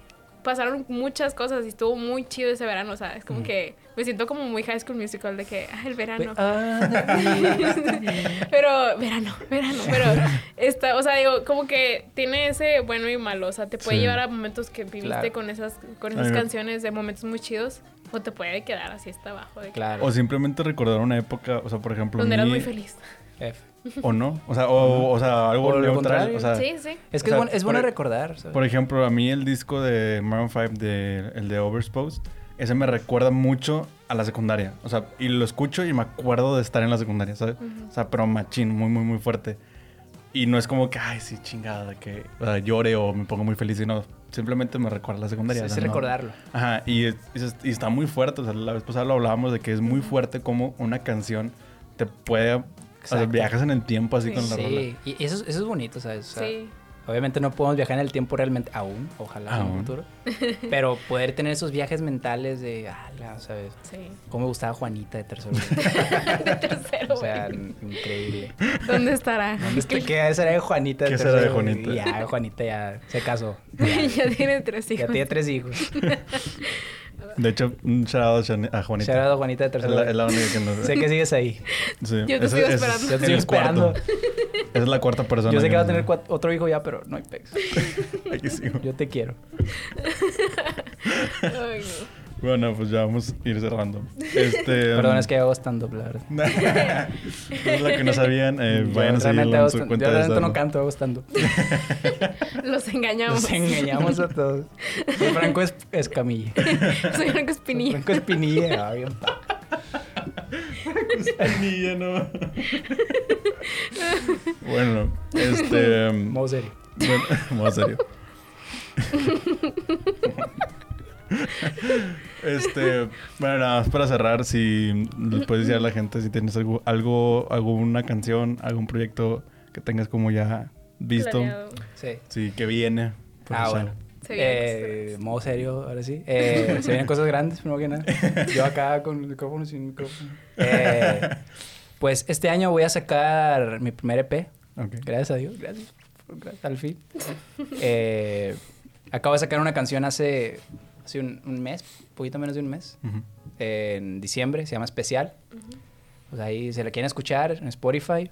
pasaron muchas cosas y estuvo muy chido ese verano, o sea, es como que me siento como muy High School Musical de que, ah, el verano. Ah. (laughs) pero, verano, verano, pero, (laughs) está, o sea, digo, como que tiene ese bueno y malo, o sea, te puede llevar a momentos que viviste con esas, con esas canciones, de momentos muy chidos, o te puede quedar así hasta abajo. De claro. O simplemente recordar una época, o sea, por ejemplo... Donde eras muy feliz. F. ¿O no? O sea, o, o sea algo neutral. O sea, sí, sí. Es que es, bueno, recordar. Por ejemplo, a mí el disco de Maroon 5, de, el de Oversposed, ese me recuerda mucho a la secundaria. O sea, y lo escucho y me acuerdo de estar en la secundaria, ¿sabes? O sea, pero machín, muy, muy, muy fuerte. Y no es como que, ay, sí, chingada, que llore o me pongo muy feliz, sino simplemente me recuerda a la secundaria. Sí, recordarlo. Ajá, y, y, está muy fuerte. O sea, la vez pasada lo hablábamos de que es muy fuerte como una canción te puede o sea, viajas en el tiempo así con la rola. Sí, y eso, eso es bonito, ¿sabes? sí. Obviamente no podemos viajar en el tiempo realmente aún, ojalá en el futuro. (laughs) Pero poder tener esos viajes mentales de, ala, ¿sabes? Sí. Cómo me gustaba Juanita de tercero. (laughs) de tercero. O sea, increíble. ¿Dónde estará? ¿Dónde ¿Qué será de Juanita de ¿Qué será de Juanita? Ya, Juanita ya se casó. (laughs) Ya, tiene tres hijos. Ya tiene tres hijos. De hecho, un shout a Juanita. Shout a Juanita de tercera. Es la, única que nos... sé que sigues ahí. Sí. Yo te sigo esperando. Yo te sigo esperando. Esa es la cuarta persona. Yo sé que, va a tener otro hijo ya, pero no hay pex. (laughs) Aquí sigo. Yo te quiero. (laughs) Ay, no. Bueno, pues ya vamos a ir cerrando. Este, (laughs) Perdón, um, es que hago stand-up, la verdad. (laughs) es lo que no sabían. Eh, vayan a seguirlo en su cuenta Yo realmente no canto, hago stand-up. (laughs) Los engañamos. Los engañamos a todos. Soy Franco es Escamilla. Soy Franco Espinilla. Franco Espinilla. Ah, bien Espinilla, no. bueno, este... Um, modo serio. Bueno, modo serio. (laughs) este, bueno, nada más para cerrar, si le puedes decir a la gente si tienes algo, algo, alguna canción, algún proyecto que tengas como ya visto. Sí. Sí, que viene. Ah, bueno. Eh, modo serio, ahora sí. Eh, se vienen cosas grandes, primero que nada. (laughs) Yo acá con micrófono sin micrófono. Eh, pues este año voy a sacar mi primer EP. Gracias a Dios, gracias. gracias al fin. Eh, acabo de sacar una canción hace hace un, mes, un poquito menos de un mes, en diciembre, se llama Especial. Pues ahí se la quieren escuchar en Spotify,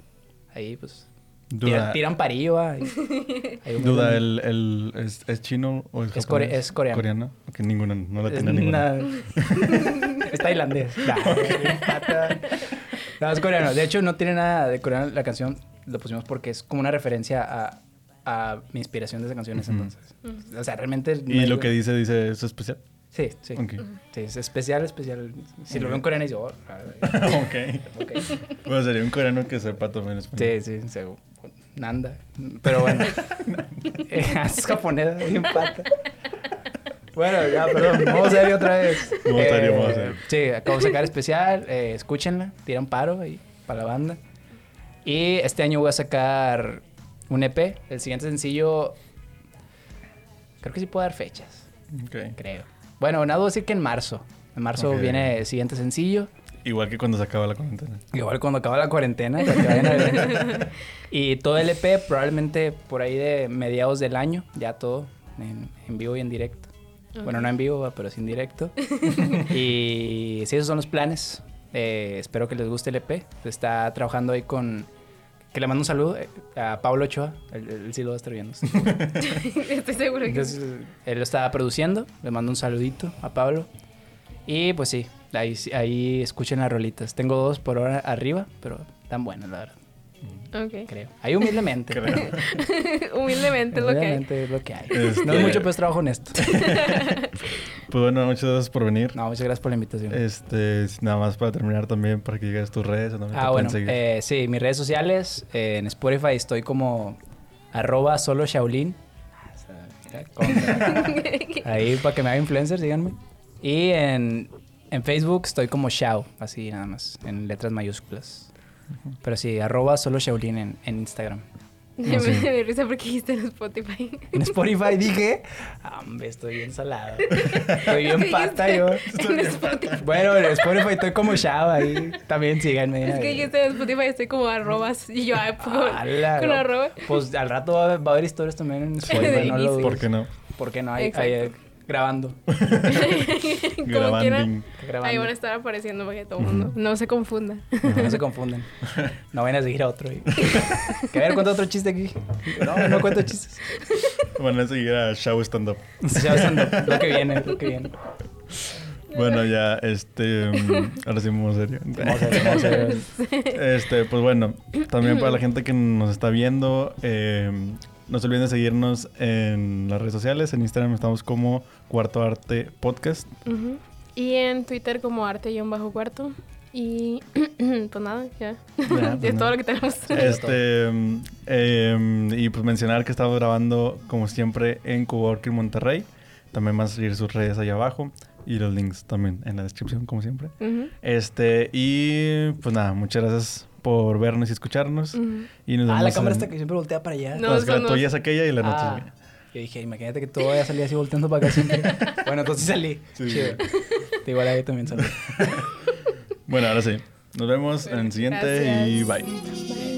ahí pues Duda. Tiran, parillo. (laughs) Ahí. Duda, el, el, ¿es, chino o es, es, core, es coreano? ¿Coreano? Ok, ninguna, no la tiene ninguna. (laughs) es tailandés. (laughs) no, es coreano. De hecho, no tiene nada de coreano la canción. Lo pusimos porque es como una referencia a, a mi inspiración de esa canción entonces. O sea, realmente... ¿Y lo que dice, dice, es especial? Sí, sí. Sí, es especial, especial. Si lo veo en coreano, yo... Oh, (laughs) ok. ok. Bueno, sería un coreano que sepa también español. Sí, sí, Nanda. Pero bueno. (laughs) (laughs) es japonesa, bien pata. Bueno, ya, perdón. Vamos a ver otra vez. Vamos a ver, vamos a. Sí, acabo de sacar especial. Eh, escúchenla. Tiran paro ahí para la banda. Y este año voy a sacar un EP. El siguiente sencillo. Creo que sí puedo dar fechas. Okay. Creo. Bueno, nada, voy a decir que en marzo. En marzo viene el siguiente sencillo. Igual que cuando se acaba la cuarentena. Igual cuando acaba la cuarentena. (laughs) y todo el EP probablemente por ahí de mediados del año. Ya todo en, vivo y en directo. Bueno, no en vivo, pero sí en directo. (laughs) y sí, esos son los planes. Eh, espero que les guste el EP. Está trabajando ahí con que le mando un saludo eh, a Pablo Ochoa. Él, sí lo va a estar viendo. (laughs) Estoy seguro que sí. Él lo está produciendo. Le mando un saludito a Pablo. Y pues sí, ahí, ahí escuchen las rolitas. Tengo dos por hora arriba, pero tan buenas, la verdad. Okay. Creo. Ahí humildemente. (laughs) humildemente es lo que hay. es lo que hay. Este no es mucho, pues trabajo honesto. (laughs) pues bueno, muchas gracias por venir. No, muchas gracias por la invitación. Este, nada más para terminar también, para que llegues tus redes. Ah, bueno. Eh, sí, mis redes sociales. Eh, en Spotify estoy como arroba solo Shaolin. (laughs) Ahí para que me haga influencer, díganme. Y en, en Facebook estoy como Shao, así nada más, en letras mayúsculas. Pero sí, arroba solo Shaolin en, en Instagram. (laughs) Me dio risa porque dijiste en Spotify. En Spotify (laughs) dije, hombre, estoy bien salado. (laughs) Estoy bien pata yo. En Spotify. Bueno, en Spotify estoy como Shao ahí. También síganme. Es que dijiste en Spotify estoy como arrobas. Y yo, ay, pues, con arroba. Pues al rato va, a haber historias también en Spotify. no lo ¿Por qué no? ¿Por qué no? Hay, hay, grabando. (laughs) grabando. Ahí van a estar apareciendo para que todo el mundo no se confunda. No, se confunden. No vayan a seguir a otro. (laughs) Que a ver, cuenta otro chiste aquí. No, no cuento chistes. Van a seguir a Show Stand Up. Show Stand Up. Lo que viene, lo que viene. Bueno, ya, este. Mm, ahora sí, vamos serio. Vamos serio, (laughs) Este, pues bueno, también para la (clears throat) gente que nos está viendo, eh, no se olviden de seguirnos en las redes sociales. En Instagram estamos como Cuarto Arte Podcast. Y en Twitter como arte-cuarto. Y (clears throat) pues nada, ya. (laughs) es pues todo lo que tenemos. Este, em, y pues mencionar que estamos grabando, como siempre, en Coworking Monterrey. También vas a seguir sus redes allá abajo. Y los links también en la descripción, como siempre. Este, y pues nada, muchas gracias por vernos y escucharnos. y nos ah, la cámara está que siempre voltea para allá. No, la tuya es aquella y la ah. mía. Yo dije, imagínate que todo vaya a salir así volteando para acá siempre. (laughs) bueno, entonces salí. Sí. Chido. Igual ahí también salí. (laughs) bueno, ahora sí. Nos vemos en el siguiente y bye.